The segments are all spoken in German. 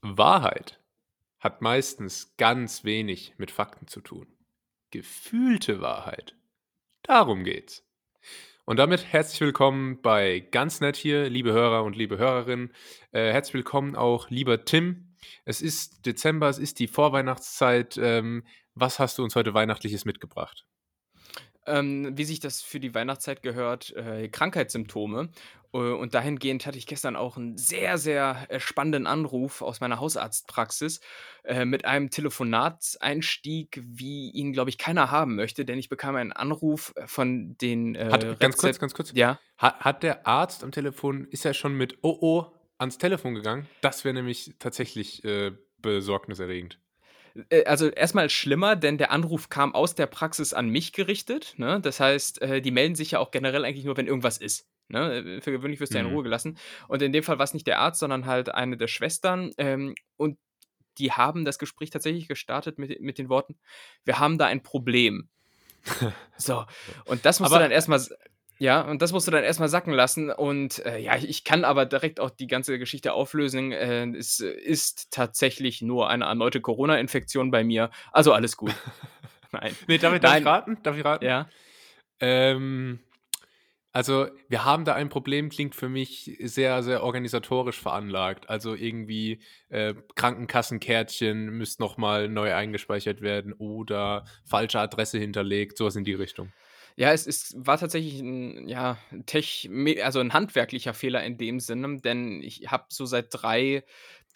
Wahrheit hat meistens ganz wenig mit Fakten zu tun. Gefühlte Wahrheit. Darum geht's. Und damit herzlich willkommen bei Ganz Nett hier, liebe Hörer und liebe Hörerinnen. Äh, herzlich willkommen auch, lieber Tim. Es ist Dezember, es ist die Vorweihnachtszeit. Ähm, was hast du uns heute Weihnachtliches mitgebracht? ähm, wie sich das für die Weihnachtszeit gehört, äh, Krankheitssymptome. Äh, und dahingehend hatte ich gestern auch einen sehr, sehr äh, spannenden Anruf aus meiner Hausarztpraxis äh, mit einem Telefonatseinstieg, wie ihn, glaube ich, keiner haben möchte, denn ich bekam einen Anruf äh, von den. Äh, hat, ganz kurz, ganz kurz. Ja. Hat, hat der Arzt am Telefon, ist er schon mit Oh oh ans Telefon gegangen? Das wäre nämlich tatsächlich besorgniserregend. Äh, also erstmal schlimmer, denn der Anruf kam aus der Praxis an mich gerichtet. Ne? Das heißt, die melden sich ja auch generell eigentlich nur, wenn irgendwas ist. Ne? Äh, für gewöhnlich wirst du ja in mhm. Ruhe gelassen. Und in dem Fall war es nicht der Arzt, sondern halt eine der Schwestern. Ähm, und die haben das Gespräch tatsächlich gestartet mit, mit den Worten: Wir haben da ein Problem. so, und das musst Aber, du dann erstmal ja, und das musst du dann erstmal sacken lassen. Und äh, ja, ich, kann aber direkt auch die ganze Geschichte auflösen. Äh, es ist tatsächlich nur eine erneute Corona-Infektion bei mir. Also alles gut. Nein. Nee, darf ich, darf Nein. ich raten? Darf ich raten? Ja. Ähm, also, wir haben da ein Problem, klingt für mich sehr, sehr organisatorisch veranlagt. Also irgendwie äh, Krankenkassenkärtchen müsste nochmal neu eingespeichert werden oder falsche Adresse hinterlegt, sowas in die Richtung. Ja, es ist war tatsächlich ein, ja, Tech also ein handwerklicher Fehler in dem Sinne, denn ich habe so seit drei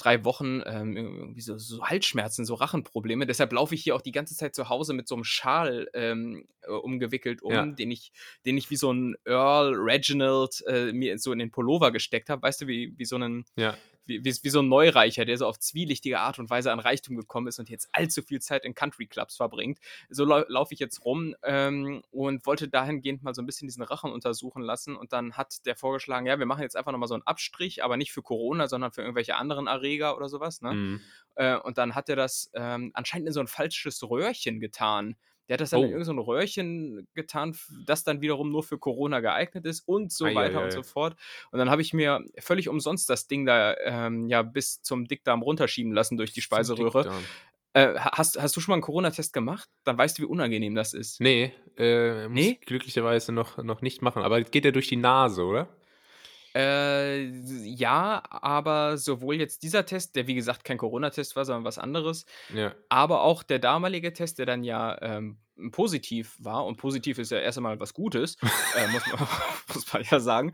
drei Wochen ähm, irgendwie so, so Halsschmerzen, so Rachenprobleme. Deshalb laufe ich hier auch die ganze Zeit zu Hause mit so einem Schal ähm, äh, umgewickelt um, ja. den, ich, den ich wie so ein Earl Reginald äh, mir so in den Pullover gesteckt habe. Weißt du, wie, wie so ein ja wie, wie, wie, so ein Neureicher, der so auf zwielichtige Art und Weise an Reichtum gekommen ist und jetzt allzu viel Zeit in Country Clubs verbringt. So lau laufe ich jetzt rum ähm, und wollte dahingehend mal so ein bisschen diesen Rachen untersuchen lassen. Und dann hat der vorgeschlagen, ja, wir machen jetzt einfach nochmal so einen Abstrich, aber nicht für Corona, sondern für irgendwelche anderen Erreger oder sowas. Ne? Mhm. Äh, und dann hat er das ähm, anscheinend in so ein falsches Röhrchen getan. Der hat das dann oh. in irgendein so Röhrchen getan, das dann wiederum nur für Corona geeignet ist und so ah, weiter und so fort. Und dann habe ich mir völlig umsonst das Ding da ähm, ja bis zum Dickdarm runterschieben lassen durch die Speiseröhre. Äh, hast, hast du schon mal einen Corona-Test gemacht? Dann weißt du, wie unangenehm das ist. Nee, äh, muss nee? glücklicherweise noch, noch nicht machen. Aber geht ja durch die Nase, oder? Äh, ja, aber sowohl jetzt dieser Test, der wie gesagt kein Corona-Test war, sondern was anderes, ja. aber auch der damalige Test, der dann ja ähm, positiv war, und positiv ist ja erst einmal was Gutes, äh, muss, man, muss, man, ja sagen.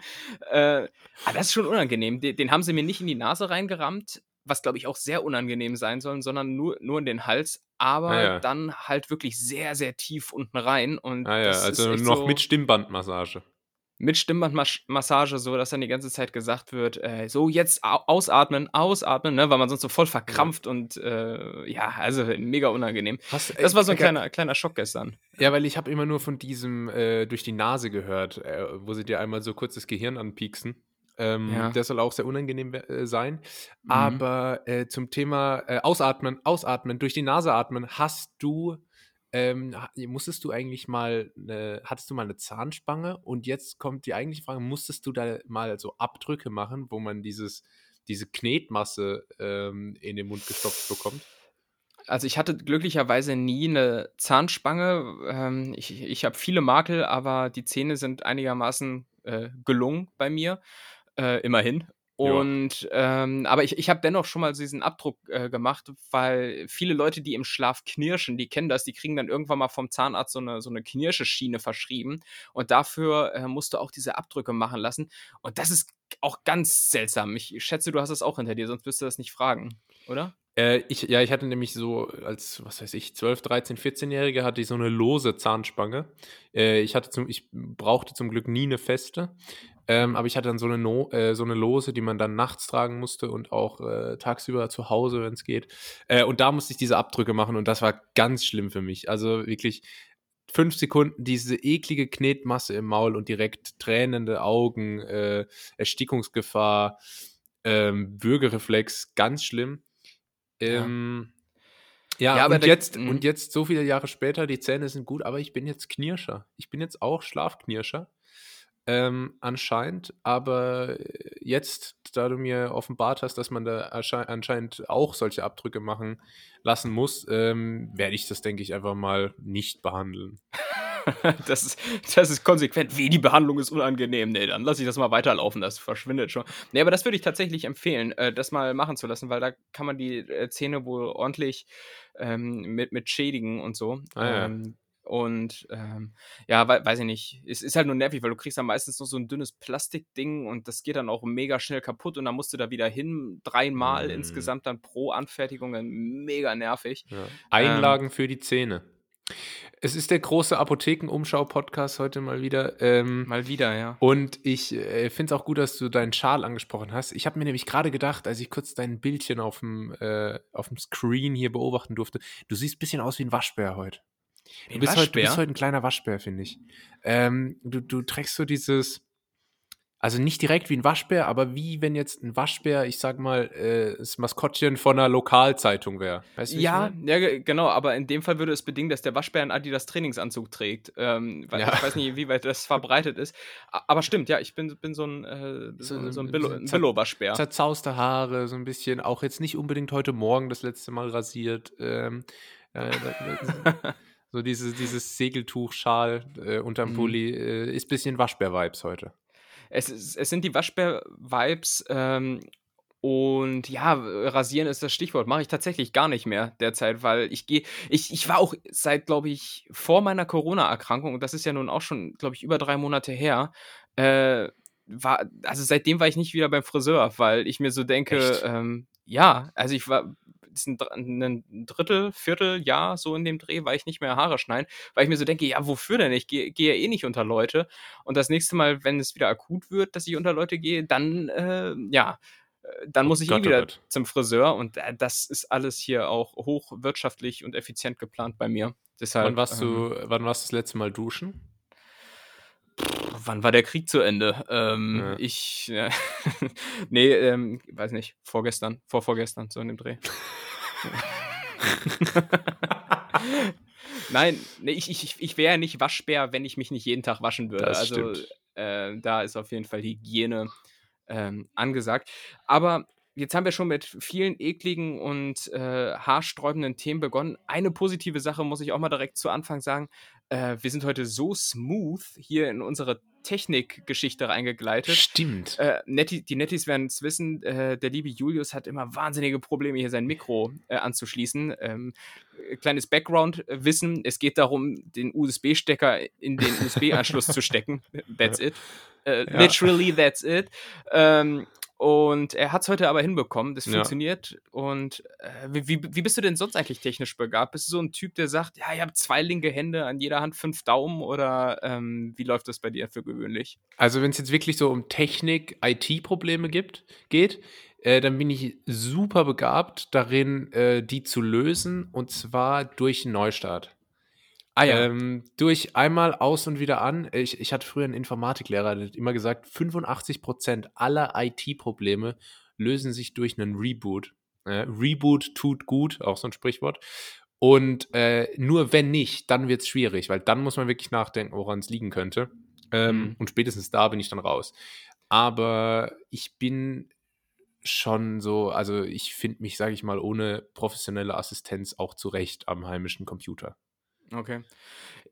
Äh, aber ah, das ist schon unangenehm. Den, den, haben sie mir nicht in die Nase reingerammt, was glaube ich auch sehr unangenehm sein soll, sondern nur, nur in den Hals, aber ah, ja. dann halt wirklich sehr, sehr tief unten rein. Und ah, ja, also noch so, mit Stimmbandmassage mit Stimmbandmassage, so dass dann die ganze Zeit gesagt wird, äh, so jetzt ausatmen, ausatmen, ne, weil man sonst so voll verkrampft ja. und äh, ja, also mega unangenehm. Hast, das war so ein äh, kleiner, kleiner Schock gestern. Ja, weil ich habe immer nur von diesem äh, durch die Nase gehört, äh, wo sie dir einmal so kurz das Gehirn anpieksen. Ähm, ja. Das soll auch sehr unangenehm äh, sein. Mhm. Aber zum Thema Ausatmen, Ausatmen, durch die Nase atmen, hast du ähm, musstest du eigentlich mal, eine, hattest du mal eine Zahnspange? Und jetzt kommt die eigentliche Frage, musstest du da mal so Abdrücke machen, wo man dieses, diese Knetmasse ähm, in den Mund gestopft bekommt? Also ich hatte glücklicherweise nie eine Zahnspange. Ähm, ich ich habe viele Makel, aber die Zähne sind einigermaßen äh, gelungen bei mir. Äh, immerhin. Und ähm, aber ich, ich habe dennoch schon mal diesen Abdruck äh, gemacht, weil viele Leute, die im Schlaf knirschen, die kennen das, die kriegen dann irgendwann mal vom Zahnarzt so eine, so eine Knirscheschiene verschrieben. Und dafür äh, musst du auch diese Abdrücke machen lassen. Und das ist auch ganz seltsam. Ich schätze, du hast es auch hinter dir, sonst wirst du das nicht fragen, oder? Äh, ich, ja, ich hatte nämlich so als, was weiß ich, 12, 13, 14-Jährige hatte ich so eine lose Zahnspange. Äh, ich, hatte zum, ich brauchte zum Glück nie eine feste. Ähm, aber ich hatte dann so eine, no äh, so eine Lose, die man dann nachts tragen musste und auch äh, tagsüber zu Hause, wenn es geht. Äh, und da musste ich diese Abdrücke machen und das war ganz schlimm für mich. Also wirklich fünf Sekunden diese eklige Knetmasse im Maul und direkt tränende Augen, äh, Erstickungsgefahr, ähm, Würgereflex, ganz schlimm. Ähm, ja. Ja, ja und, jetzt, und mhm. jetzt, so viele Jahre später, die Zähne sind gut, aber ich bin jetzt Knirscher. Ich bin jetzt auch Schlafknirscher. Ähm, anscheinend. Aber jetzt, da du mir offenbart hast, dass man da anscheinend auch solche Abdrücke machen lassen muss, ähm, werde ich das, denke ich, einfach mal nicht behandeln. das, ist, das ist konsequent. Wie, die Behandlung ist unangenehm. Nee, dann lasse ich das mal weiterlaufen. Das verschwindet schon. Nee, aber das würde ich tatsächlich empfehlen, äh, das mal machen zu lassen, weil da kann man die äh, Zähne wohl ordentlich ähm, mit, mit schädigen und so. Ah, ja. ähm, und ähm, ja, we weiß ich nicht. Es ist halt nur nervig, weil du kriegst dann meistens noch so ein dünnes Plastikding und das geht dann auch mega schnell kaputt und dann musst du da wieder hin, dreimal Mm. insgesamt dann pro Anfertigung. dann Mega nervig. Ja. Einlagen für die Zähne. Es ist der große Apotheken-Umschau-Podcast heute mal wieder. Ähm, Mal wieder, ja. Und ich äh, finde es auch gut, dass du deinen Schal angesprochen hast. Ich habe mir nämlich gerade gedacht, als ich kurz dein Bildchen auf dem, äh, auf dem Screen hier beobachten durfte, du siehst ein bisschen aus wie ein Waschbär heute. Du bist, heute, du bist heute ein kleiner Waschbär, finde ich. Ähm, du, du trägst so dieses, also nicht direkt wie ein Waschbär, aber wie wenn jetzt ein Waschbär, ich sag mal, äh, das Maskottchen von einer Lokalzeitung wäre. Weißt du, Ja, ja, ge- genau, aber in dem Fall würde es bedingen, dass der Waschbär einen Adidas Trainingsanzug trägt. Ähm, weil Ja. Ich weiß nicht, wie weit das verbreitet ist. Aber stimmt, ja, ich bin, bin so ein, äh, so, So- ein Billo-Waschbär. zerzauste Haare, so ein bisschen, auch jetzt nicht unbedingt heute Morgen das letzte Mal rasiert. Ähm, äh, so dieses, dieses Segeltuchschal äh, unterm Mhm. Pulli äh, ist ein bisschen Waschbär-Vibes heute. Es, ist, es sind die Waschbär-Vibes. Ähm, und ja, rasieren ist das Stichwort. Mache ich tatsächlich gar nicht mehr derzeit, weil ich gehe. Ich, ich war auch seit, glaube ich, vor meiner Corona-Erkrankung, und das ist ja nun auch schon, glaube ich, über drei Monate her, äh, war, also seitdem war ich nicht wieder beim Friseur, weil ich mir so denke, ähm, ja, also ich war ein, ein Drittel, Vierteljahr so in dem Dreh, war ich nicht mehr Haare schneiden, weil ich mir so denke, ja, wofür denn? Ich gehe gehe ja eh nicht unter Leute. Und das nächste Mal, wenn es wieder akut wird, dass ich unter Leute gehe, dann, äh, ja, äh, dann muss ich Gott, eh oh wieder Gott. zum Friseur und äh, das ist alles hier auch hochwirtschaftlich und effizient geplant bei mir. Deshalb, Wann warst, ähm, du, wann warst du das letzte Mal duschen? wann war der Krieg zu Ende? Ähm, Ja. Ich, äh, nee, ähm, weiß nicht, vorgestern, vorvorgestern, so in dem Dreh. Nein, ich, ich, ich wäre ja nicht Waschbär, wenn ich mich nicht jeden Tag waschen würde. Das also äh, da ist auf jeden Fall Hygiene ähm, angesagt. Aber jetzt haben wir schon mit vielen ekligen und äh, haarsträubenden Themen begonnen. Eine positive Sache muss ich auch mal direkt zu Anfang sagen. Äh, wir sind heute so smooth hier in unsere Technikgeschichte reingegleitet. Stimmt. Äh, Netti, die Nettis werden es wissen, äh, der liebe Julius hat immer wahnsinnige Probleme, hier sein Mikro äh, anzuschließen. Ähm, äh, kleines Background-Wissen: Es geht darum, den USB-Stecker in den USB-Anschluss zu stecken. That's it. Äh, Ja. Literally, that's it. Ähm, und er hat es heute aber hinbekommen. Das Ja. funktioniert. Und äh, wie, wie, wie bist du denn sonst eigentlich technisch begabt? Bist du so ein Typ, der sagt, ja, ihr habt zwei linke Hände, an jeder Hand fünf Daumen? Oder ähm, wie läuft das bei dir für gewöhnlich? Also wenn es jetzt wirklich so um Technik, IT-Probleme gibt, geht, äh, dann bin ich super begabt darin, äh, die zu lösen und zwar durch einen Neustart. Ah Ähm, durch einmal aus und wieder an. Ich, ich hatte früher einen Informatiklehrer, der hat immer gesagt, 85% aller IT-Probleme lösen sich durch einen Reboot. Äh, Reboot tut gut, auch so ein Sprichwort. Und äh, nur wenn nicht, dann wird es schwierig, weil dann muss man wirklich nachdenken, woran es liegen könnte. Ähm, Mhm. Und spätestens da bin ich dann raus. Aber ich bin schon so, also ich finde mich, sage ich mal, ohne professionelle Assistenz auch zurecht am heimischen Computer. Okay.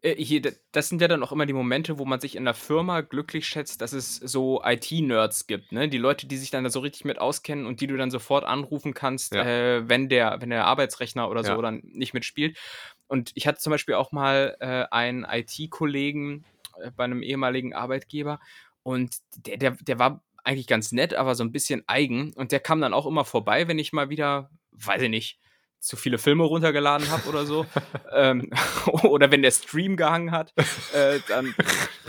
Äh, hier, das sind ja dann auch immer die Momente, wo man sich in der Firma glücklich schätzt, dass es so IT-Nerds gibt, ne? Die Leute, die sich dann da so richtig mit auskennen und die du dann sofort anrufen kannst, Ja. äh, wenn der, wenn der Arbeitsrechner oder so Ja. dann nicht mitspielt. Und ich hatte zum Beispiel auch mal äh, einen IT-Kollegen äh, bei einem ehemaligen Arbeitgeber und der, der, der war eigentlich ganz nett, aber so ein bisschen eigen. Und der kam dann auch immer vorbei, wenn ich mal wieder, weiß ich nicht, zu viele Filme runtergeladen habe oder so. ähm, oder wenn der Stream gehangen hat, äh, dann,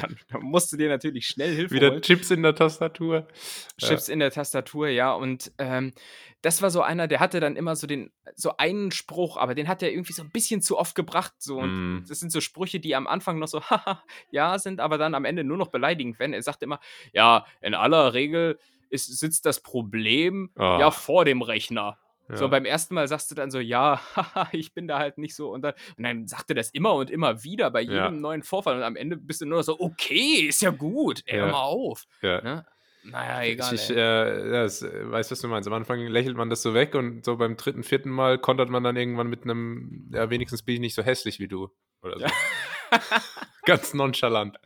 dann, dann musst du dir natürlich schnell Hilfe Wieder holen. Chips in der Tastatur. Chips in der Tastatur, ja. Und ähm, das war so einer, der hatte dann immer so den, so einen Spruch, aber den hat er irgendwie so ein bisschen zu oft gebracht. So. Und Mm. das sind so Sprüche, die am Anfang noch so, haha, ja, sind, aber dann am Ende nur noch beleidigend werden. Er sagt immer, ja, in aller Regel ist, sitzt das Problem Ah. ja vor dem Rechner. So, beim ersten Mal sagst du dann so: „Ja, haha, ich bin da halt nicht so“ und dann und dann sagt er das immer und immer wieder bei jedem Ja. neuen Vorfall und am Ende bist du nur so: „Okay, ist ja gut, ey, hör Ja. mal auf“, Ja. ne? Na ja, egal, Ich, ich, äh, ja, es, äh, weiß, was du meinst. Am Anfang lächelt man das so weg und so beim dritten, vierten Mal kontert man dann irgendwann mit einem, ja, wenigstens bin ich nicht so hässlich wie du. Oder so. Ganz nonchalant.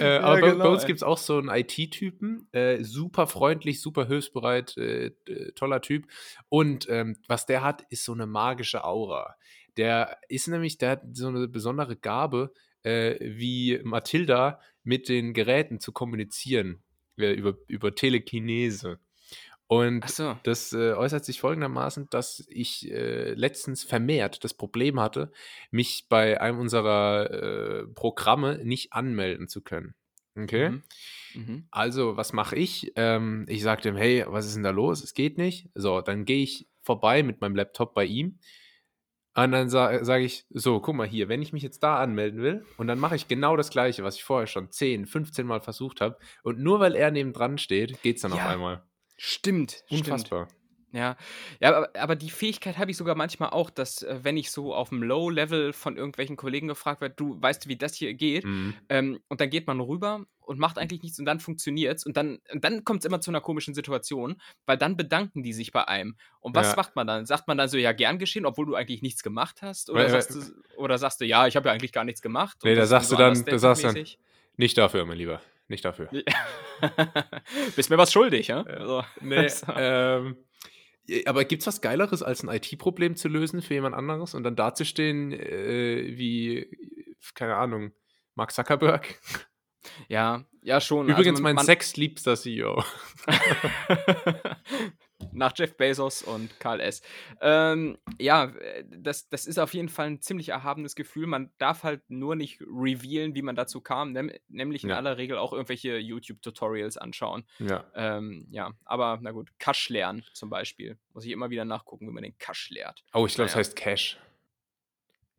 äh, Ja, aber bei, genau, bei uns gibt es auch so einen IT-Typen, äh, super freundlich, super hilfsbereit, äh, toller Typ. Und ähm, was der hat, ist so eine magische Aura. Der ist nämlich, der hat so eine besondere Gabe, äh, wie Mathilda mit den Geräten zu kommunizieren, äh, über, über Telekinese. Und so. das äh, äußert sich folgendermaßen, dass ich äh, letztens vermehrt das Problem hatte, mich bei einem unserer äh, Programme nicht anmelden zu können. Okay? Mhm. Mhm. Also, was mache ich? Ähm, ich sage dem, hey, was ist denn da los? Es geht nicht. So, dann gehe ich vorbei mit meinem Laptop bei ihm. Und dann sa sage ich, so, guck mal hier, wenn ich mich jetzt da anmelden will, und dann mache ich genau das Gleiche, was ich vorher schon 10, 15 Mal versucht habe. Und nur weil er nebendran steht, geht es dann auf Ja, einmal. Stimmt, stimmt. Unfassbar. Ja, ja, aber, aber die Fähigkeit habe ich sogar manchmal auch, dass äh, wenn ich so auf dem Low-Level von irgendwelchen Kollegen gefragt werde, du weißt, wie das hier geht, Mhm. ähm, und dann geht man rüber und macht eigentlich nichts und dann funktioniert's und dann, und dann kommt es immer zu einer komischen Situation, weil dann bedanken die sich bei einem. Und was Ja. macht man dann? Sagt man dann so, ja, gern geschehen, obwohl du eigentlich nichts gemacht hast? Oder, Weil- sagst, du, oder sagst du, ja, ich habe ja eigentlich gar nichts gemacht? Nee, da sagst du dann- du sagst dann? Nicht dafür, mein Lieber. Nicht dafür. Bist mir was schuldig, ja? Ja. Also, Nee, so. ähm, aber gibt es was Geileres, als ein IT-Problem zu lösen für jemand anderes und dann dazustehen äh, wie, keine Ahnung, Mark Zuckerberg? ja, ja, schon. Übrigens also mein man- sechstliebster CEO. Nach Jeff Bezos und Karl S. Ähm, ja, das, das ist auf jeden Fall ein ziemlich erhabenes Gefühl. Man darf halt nur nicht revealen, wie man dazu kam, nem nämlich in Ja. aller Regel auch irgendwelche YouTube-Tutorials anschauen. Ja. Ähm, ja, aber na gut, Cash lernen zum Beispiel. Muss ich immer wieder nachgucken, wie man den Cash lehrt. Oh, ich glaube, es Naja. heißt Cash.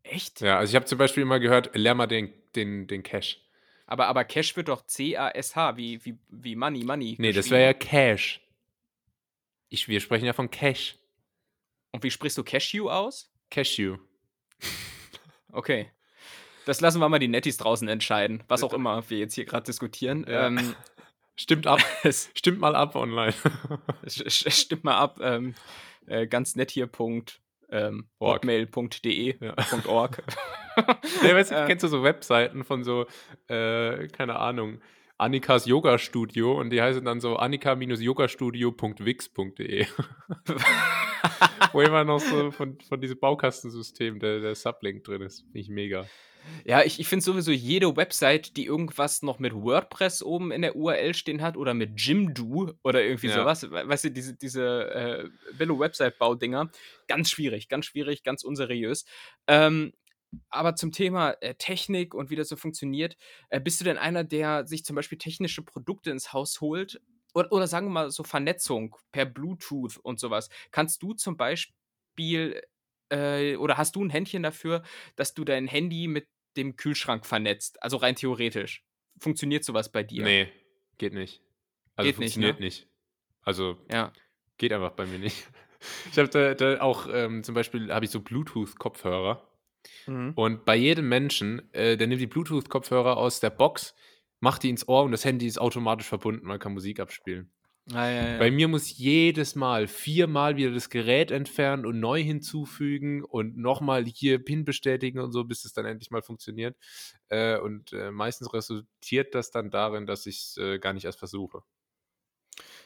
Echt? Ja, also ich habe zum Beispiel immer gehört, lern mal den, den, den Cash. Aber, aber Cash wird doch C-A-S-H, wie, wie, wie Money, Money. Nee, das wäre ja Cash. Ich, wir sprechen ja von Cash. Und wie sprichst du Cashew aus? Cashew. Okay. Das lassen wir mal die Nettis draußen entscheiden, was auch immer wir jetzt hier gerade diskutieren. Ja. Ähm, Stimmt ab. Stimmt mal ab online. stimmt mal ab. Ähm, äh, ganz nett hier. Punkt, ähm, hotmail.de. Ja. .org. Weißt Äh. kennst du so Webseiten von so, äh, keine Ahnung, Annikas Yoga Studio und die heißen dann so annika-yogastudio.wix.de. Wo immer noch so von, von diesem Baukastensystem der, der Sublink drin ist. Finde ich mega. Ja, ich, ich finde sowieso jede Website, die irgendwas noch mit WordPress oben in der URL stehen hat oder mit Jimdo oder irgendwie Ja. sowas, we- weißt du, diese, diese äh, Billo-Website-Baudinger, ganz schwierig, ganz schwierig, ganz unseriös. Ähm, aber zum Thema äh, Technik und wie das so funktioniert, äh, bist du denn einer, der sich zum Beispiel technische Produkte ins Haus holt? Oder, oder sagen wir mal so Vernetzung per Bluetooth und sowas. Kannst du zum Beispiel äh, oder hast du ein Händchen dafür, dass du dein Handy mit dem Kühlschrank vernetzt? Also rein theoretisch. Funktioniert sowas bei dir? Nee, geht nicht. Also Geht nicht, funktioniert ne? nicht. Also Ja. geht einfach bei mir nicht. Ich habe da, da auch ähm, zum Beispiel habe ich so Bluetooth-Kopfhörer Mhm. und bei jedem Menschen, äh, der nimmt die Bluetooth-Kopfhörer aus der Box, macht die ins Ohr und das Handy ist automatisch verbunden, man kann Musik abspielen. Ah, ja, ja. Bei mir muss jedes Mal viermal wieder das Gerät entfernen und neu hinzufügen und nochmal hier PIN bestätigen und so, bis es dann endlich mal funktioniert. Äh, und äh, meistens resultiert das dann darin, dass ich es äh, gar nicht erst versuche.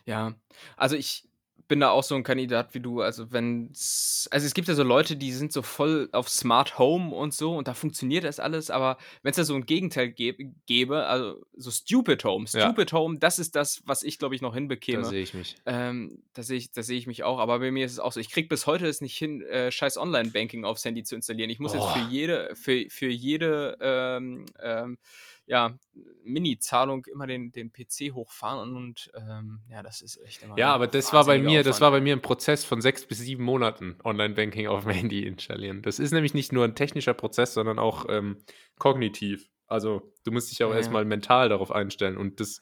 Ja, also ich bin da auch so ein Kandidat wie du. Also wenn also es gibt ja so Leute, die sind so voll auf Smart Home und so und da funktioniert das alles, aber wenn es da so ein Gegenteil gäb, gäbe, also so Stupid Home, Ja. Stupid Home, das ist das, was ich glaube ich noch Da hinbekäme. sehe ich mich. Ähm, da sehe ich, da sehe ich mich auch, aber bei mir ist es auch so. Ich kriege bis heute es nicht hin, äh, scheiß Online-Banking aufs Handy zu installieren. Ich muss jetzt Oh. für jede, für, für jede ähm, ähm, ja, Mini-Zahlung immer den, den PC hochfahren und ähm, ja, das ist echt immer. Ja, aber das war bei mir, das Aufwand. war bei mir ein Prozess von sechs bis sieben Monaten, Online-Banking auf dem Handy installieren. Das ist nämlich nicht nur ein technischer Prozess, sondern auch ähm, kognitiv. Also du musst dich auch Ja, ja. erstmal mental darauf einstellen. Und das,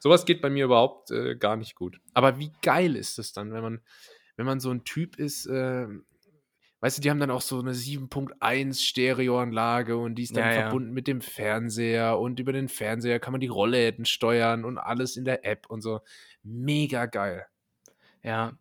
sowas geht bei mir überhaupt äh, gar nicht gut. Aber wie geil ist es dann, wenn man, wenn man so ein Typ ist, äh, weißt du, die haben dann auch so eine 7.1 Stereoanlage und die ist dann Ja, ja. verbunden mit dem Fernseher und über den Fernseher kann man die Rollläden steuern und alles in der App und so. Mega geil. Ja.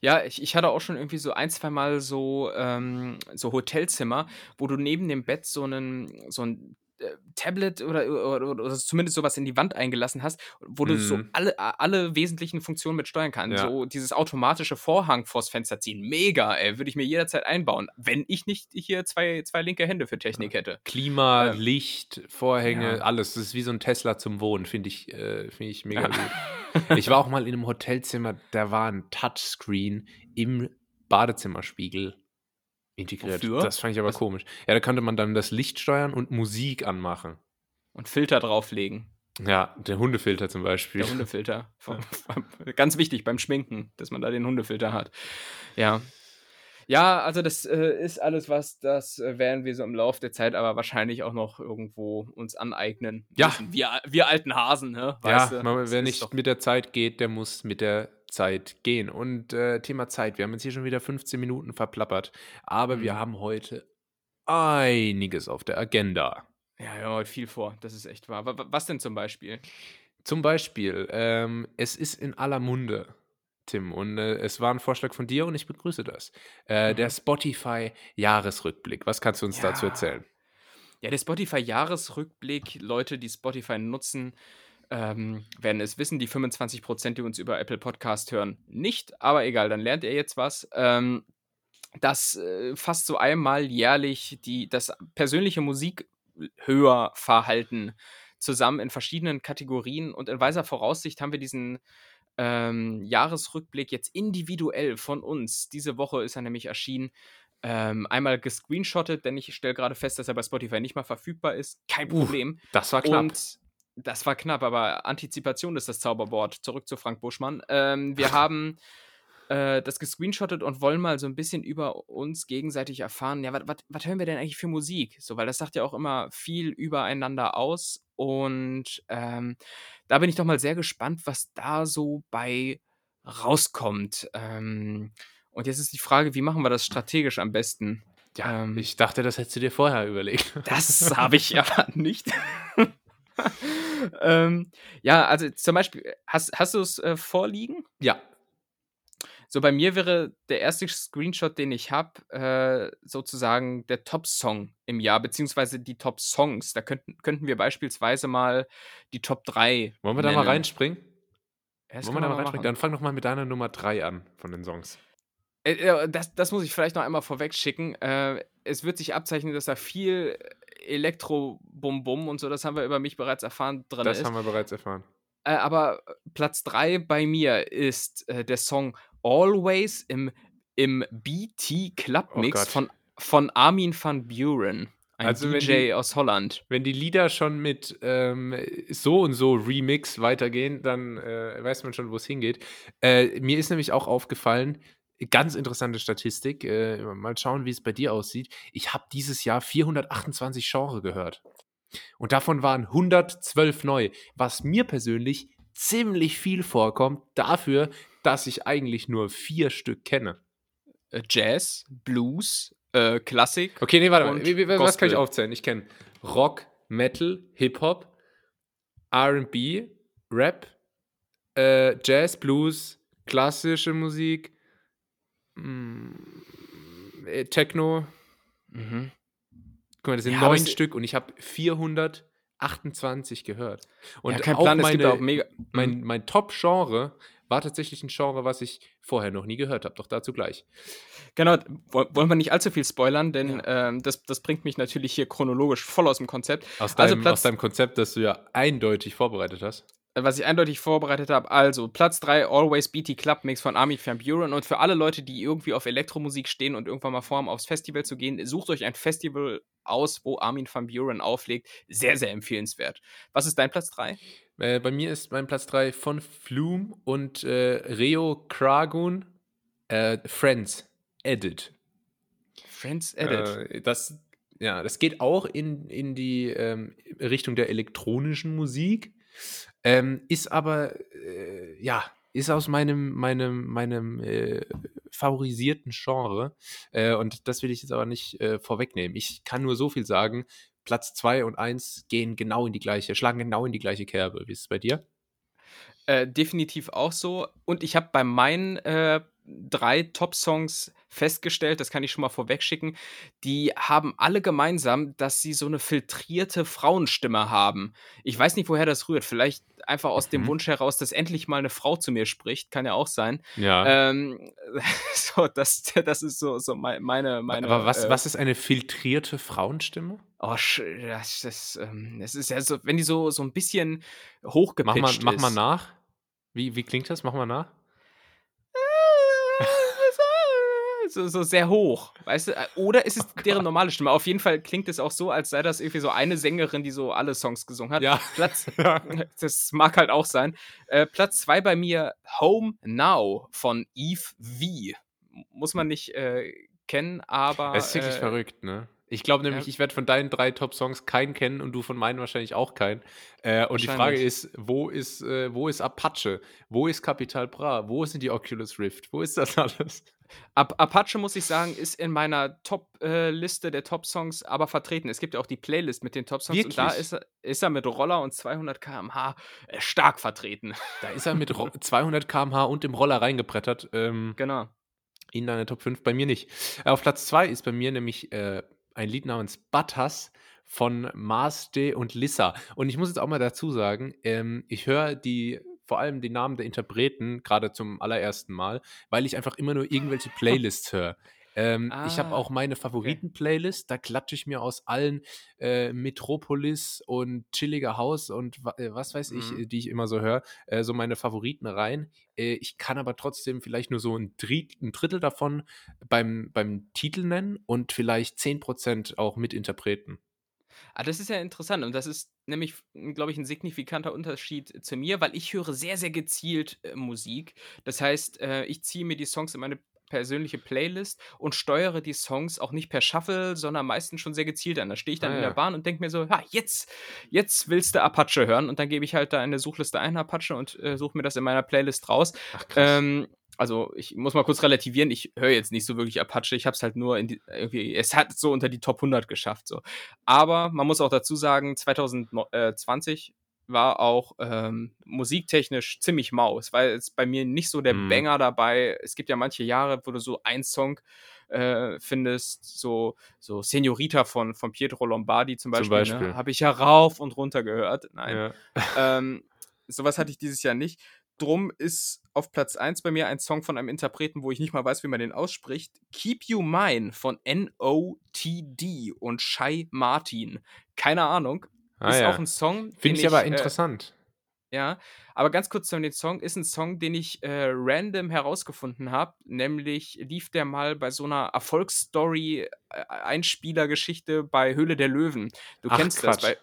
Ja, ich, ich hatte auch schon irgendwie so ein, zwei Mal so, ähm, so Hotelzimmer, wo du neben dem Bett so einen, so ein äh, Tablet oder, oder, oder zumindest sowas in die Wand eingelassen hast, wo du so Mhm. alle, alle wesentlichen Funktionen mit steuern kannst. Ja. So dieses automatische Vorhang vors Fenster ziehen. Mega, ey. Würde ich mir jederzeit einbauen, wenn ich nicht hier zwei, zwei linke Hände für Technik hätte. Klima, Ähm, Licht, Vorhänge, ja. alles. Das ist wie so ein Tesla zum Wohnen, finde ich, äh, finde ich mega gut. Ich war auch mal in einem Hotelzimmer, da war ein Touchscreen im Badezimmerspiegel integriert. Wofür? Das fand ich aber Was- komisch. Ja, da konnte man dann das Licht steuern und Musik anmachen. Und Filter drauflegen. Ja, der Hundefilter zum Beispiel. Der Hundefilter. Ganz wichtig beim Schminken, dass man da den Hundefilter hat. Ja. Ja, also das äh, ist alles was, das äh, werden wir so im Laufe der Zeit aber wahrscheinlich auch noch irgendwo uns aneignen. Ja. müssen. Wir, wir alten Hasen, ne? Ja, Weißt du? man, wer nicht mit der Zeit geht, der muss mit der Zeit gehen. Und äh, Thema Zeit, wir haben jetzt hier schon wieder 15 Minuten verplappert, aber wir Mhm. haben heute einiges auf der Agenda. Ja, wir heute viel vor, das ist echt wahr. Wa- wa- Was denn zum Beispiel? Zum Beispiel, ähm, es ist in aller Munde, Tim, und äh, es war ein Vorschlag von dir und ich begrüße das. Äh, Mhm. Der Spotify-Jahresrückblick. Was kannst du uns dazu Ja. erzählen? Ja, der Spotify-Jahresrückblick, Leute, die Spotify nutzen, ähm, werden es wissen, die 25%, die uns über Apple Podcast hören, nicht, aber egal, dann lernt ihr jetzt was. Ähm, dass äh, fast so einmal jährlich die, das persönliche Musikhörverhalten zusammen in verschiedenen Kategorien und in weiser Voraussicht haben wir diesen ähm, Jahresrückblick jetzt individuell von uns. Diese Woche ist er nämlich erschienen. Ähm, einmal gescreenshottet, denn ich stelle gerade fest, dass er bei Spotify nicht mal verfügbar ist. Kein Uff, Problem. Das war knapp. Und das war knapp, aber Antizipation ist das Zauberwort. Zurück zu Frank Buschmann. Ähm, wir haben äh, das gescreenshottet und wollen mal so ein bisschen über uns gegenseitig erfahren. Ja, was hören wir denn eigentlich für Musik? So, weil das sagt ja auch immer viel übereinander aus. Und ähm, da bin ich doch mal sehr gespannt, was da so bei rauskommt. Ähm, und jetzt ist die Frage, wie machen wir das strategisch am besten? ja, ähm, ich dachte, das hättest du dir vorher überlegt. Das habe ich aber nicht. ähm, ja, also zum Beispiel, hast, hast du es äh, vorliegen? ja, So, bei mir wäre der erste Screenshot, den ich habe, äh, sozusagen der Top-Song im Jahr, beziehungsweise die Top-Songs. Da könnten, könnten wir beispielsweise mal die Top 3. wollen wir da mal nennen. reinspringen? Ja, das Wollen wir da mal reinspringen? machen. Dann fang doch mal mit deiner Nummer 3 an von den Songs. Äh, das, das muss ich vielleicht noch einmal vorweg schicken. Äh, es wird sich abzeichnen, dass da viel Elektro-Bum-Bum und so, das haben wir über mich bereits erfahren, drin Das ist. haben wir bereits erfahren. Äh, aber Platz 3 bei mir ist äh, der Song Always im, im BT Club Oh Mix Gott. von, von Armin van Buren, ein Also DJ die- aus Holland. Wenn die Lieder schon mit ähm, so und so Remix weitergehen, dann äh, weiß man schon, wo es hingeht. Äh, mir ist nämlich auch aufgefallen, ganz interessante Statistik, äh, mal schauen, wie es bei dir aussieht. Ich habe dieses Jahr 428 Genre gehört. Und davon waren 112 neu, was mir persönlich ziemlich viel vorkommt dafür, dass ich eigentlich nur vier Stück kenne. Äh, Jazz, Blues, äh, Klassik. Okay, nee, warte mal. Was kann ich Gospel. aufzählen? Ich kenne Rock, Metal, Hip-Hop, RB, Rap, äh, Jazz, Blues, klassische Musik, mm, äh, Techno. Mhm. Guck mal, das sind Ja, neun es- Stück und ich habe 428 gehört. Und ja, kein auch Plan, es meine, gibt auch mega. mein, mein Top-Genre war tatsächlich ein Genre, was ich vorher noch nie gehört habe. Doch dazu gleich. Genau, woll- wollen wir nicht allzu viel spoilern, denn ähm, das, das bringt mich natürlich hier chronologisch voll aus dem Konzept. Aus Also deinem, Platz- aus deinem Konzept, das du ja eindeutig vorbereitet hast. Äh, was ich eindeutig vorbereitet habe. Also, Platz 3, Always BT Club Mix von Armin van Buren. Und für alle Leute, die irgendwie auf Elektromusik stehen und irgendwann mal vorhaben, aufs Festival zu gehen, sucht euch ein Festival aus, wo Armin van Buren auflegt. Sehr, sehr empfehlenswert. Was ist dein Platz 3? Äh, bei mir ist mein Platz 3 von Flume und äh, Reo Kragun äh, Friends Edit. Friends Edit. Äh, das, ja, das geht auch in, in die ähm, Richtung der elektronischen Musik, ähm, ist aber, äh, ja, ist aus meinem, meinem, meinem äh, favorisierten Genre. Äh, und das will ich jetzt aber nicht äh, vorwegnehmen. Ich kann nur so viel sagen. Platz 2 und 1 gehen genau in die gleiche, schlagen genau in die gleiche Kerbe. Wie ist es bei dir? Äh, definitiv auch so. Und ich habe bei meinen äh, drei Top-Songs festgestellt, das kann ich schon mal vorwegschicken, die haben alle gemeinsam, dass sie so eine filtrierte Frauenstimme haben. Ich weiß nicht, woher das rührt. Vielleicht einfach aus dem Mhm. Wunsch heraus, dass endlich mal eine Frau zu mir spricht. Kann ja auch sein. Ja. Ähm, so, das, das ist so, so mei- meine, meine. aber was, äh, was ist eine filtrierte Frauenstimme? Oh, das, das, ähm, das ist ja so, wenn die so, so ein bisschen hochgepitcht Mach mal, mach mal ist. nach. Wie, wie klingt das? Mach mal nach. So, so sehr hoch, weißt du? Oder ist es deren normale Stimme? Auf jeden Fall klingt es auch so, als sei das irgendwie so eine Sängerin, die so alle Songs gesungen hat. Ja. Platz, Ja. das mag halt auch sein. Äh, Platz zwei bei mir Home Now von Eve V. Muss man nicht äh, kennen, aber. Das ist wirklich äh, verrückt, ne? Ich glaube nämlich, ja. ich werde von deinen drei Top-Songs keinen kennen und du von meinen wahrscheinlich auch keinen. Äh, und die Frage ist, wo ist, äh, wo ist Apache? Wo ist Capital Bra? Wo sind die Oculus Rift? Wo ist das alles? Ap Apache, muss ich sagen, ist in meiner Top-Liste der Top-Songs aber vertreten. Es gibt ja auch die Playlist mit den Top-Songs und da ist er, ist er mit Roller und 200 km/h äh, stark vertreten. Da ist er mit Ro 200 km/h und dem Roller reingebrettert. Ähm, genau. in deine Top 5, bei mir nicht. Äh, Auf Platz 2 ist bei mir nämlich äh, ein Lied namens Butters von Mars D und Lissa. Und ich muss jetzt auch mal dazu sagen, ähm, ich höre die vor allem die Namen der Interpreten gerade zum allerersten Mal, weil ich einfach immer nur irgendwelche Playlists höre. Ähm, Ich habe Ah, auch meine Favoriten-Playlist, da klatsche ich mir aus allen äh, Metropolis und Chilliger Haus und äh, was weiß ich, Mhm. äh, die ich immer so höre, äh, so meine Favoriten rein. Äh, ich kann aber trotzdem vielleicht nur so ein, Dri ein Drittel davon beim, beim Titel nennen und vielleicht 10% auch mit Interpreten. Ah, das ist ja interessant und das ist nämlich, glaube ich, ein signifikanter Unterschied zu mir, weil ich höre sehr, sehr gezielt äh, Musik. Das heißt, äh, ich ziehe mir die Songs in meine persönliche Playlist und steuere die Songs auch nicht per Shuffle, sondern meistens schon sehr gezielt an. Da stehe ich dann Ah, in der. Bahn und denke mir so, ja, jetzt, jetzt willst du Apache hören und dann gebe ich halt da in der Suchliste ein Apache und äh, suche mir das in meiner Playlist raus. Ach krass. Ähm, also ich muss mal kurz relativieren, ich höre jetzt nicht so wirklich Apache, ich habe es halt nur in die, irgendwie, es hat so unter die Top 100 geschafft. So. Aber man muss auch dazu sagen, 2020 war auch ähm, musiktechnisch ziemlich mau. Es war jetzt bei mir nicht so der Mhm. Banger dabei. Es gibt ja manche Jahre, wo du so einen Song äh, findest, so, so Senorita von, von Pietro Lombardi zum Zum Beispiel. Beispiel. Ne? Habe ich ja rauf und runter gehört. Nein, Ja. ähm, sowas hatte ich dieses Jahr nicht. Drum ist auf Platz 1 bei mir ein Song von einem Interpreten, wo ich nicht mal weiß, wie man den ausspricht. Keep You Mine von N.O.T.D. und Shai Martin. Keine Ahnung. Ah, ist ja. auch ein Song. Finde ich aber äh, interessant. ja, aber ganz kurz zu dem Song. Ist ein Song, den ich äh, random herausgefunden habe. Nämlich lief der mal bei so einer Erfolgsstory-Einspielergeschichte bei Höhle der Löwen. Du Ach, kennst das. Quatsch. Bei,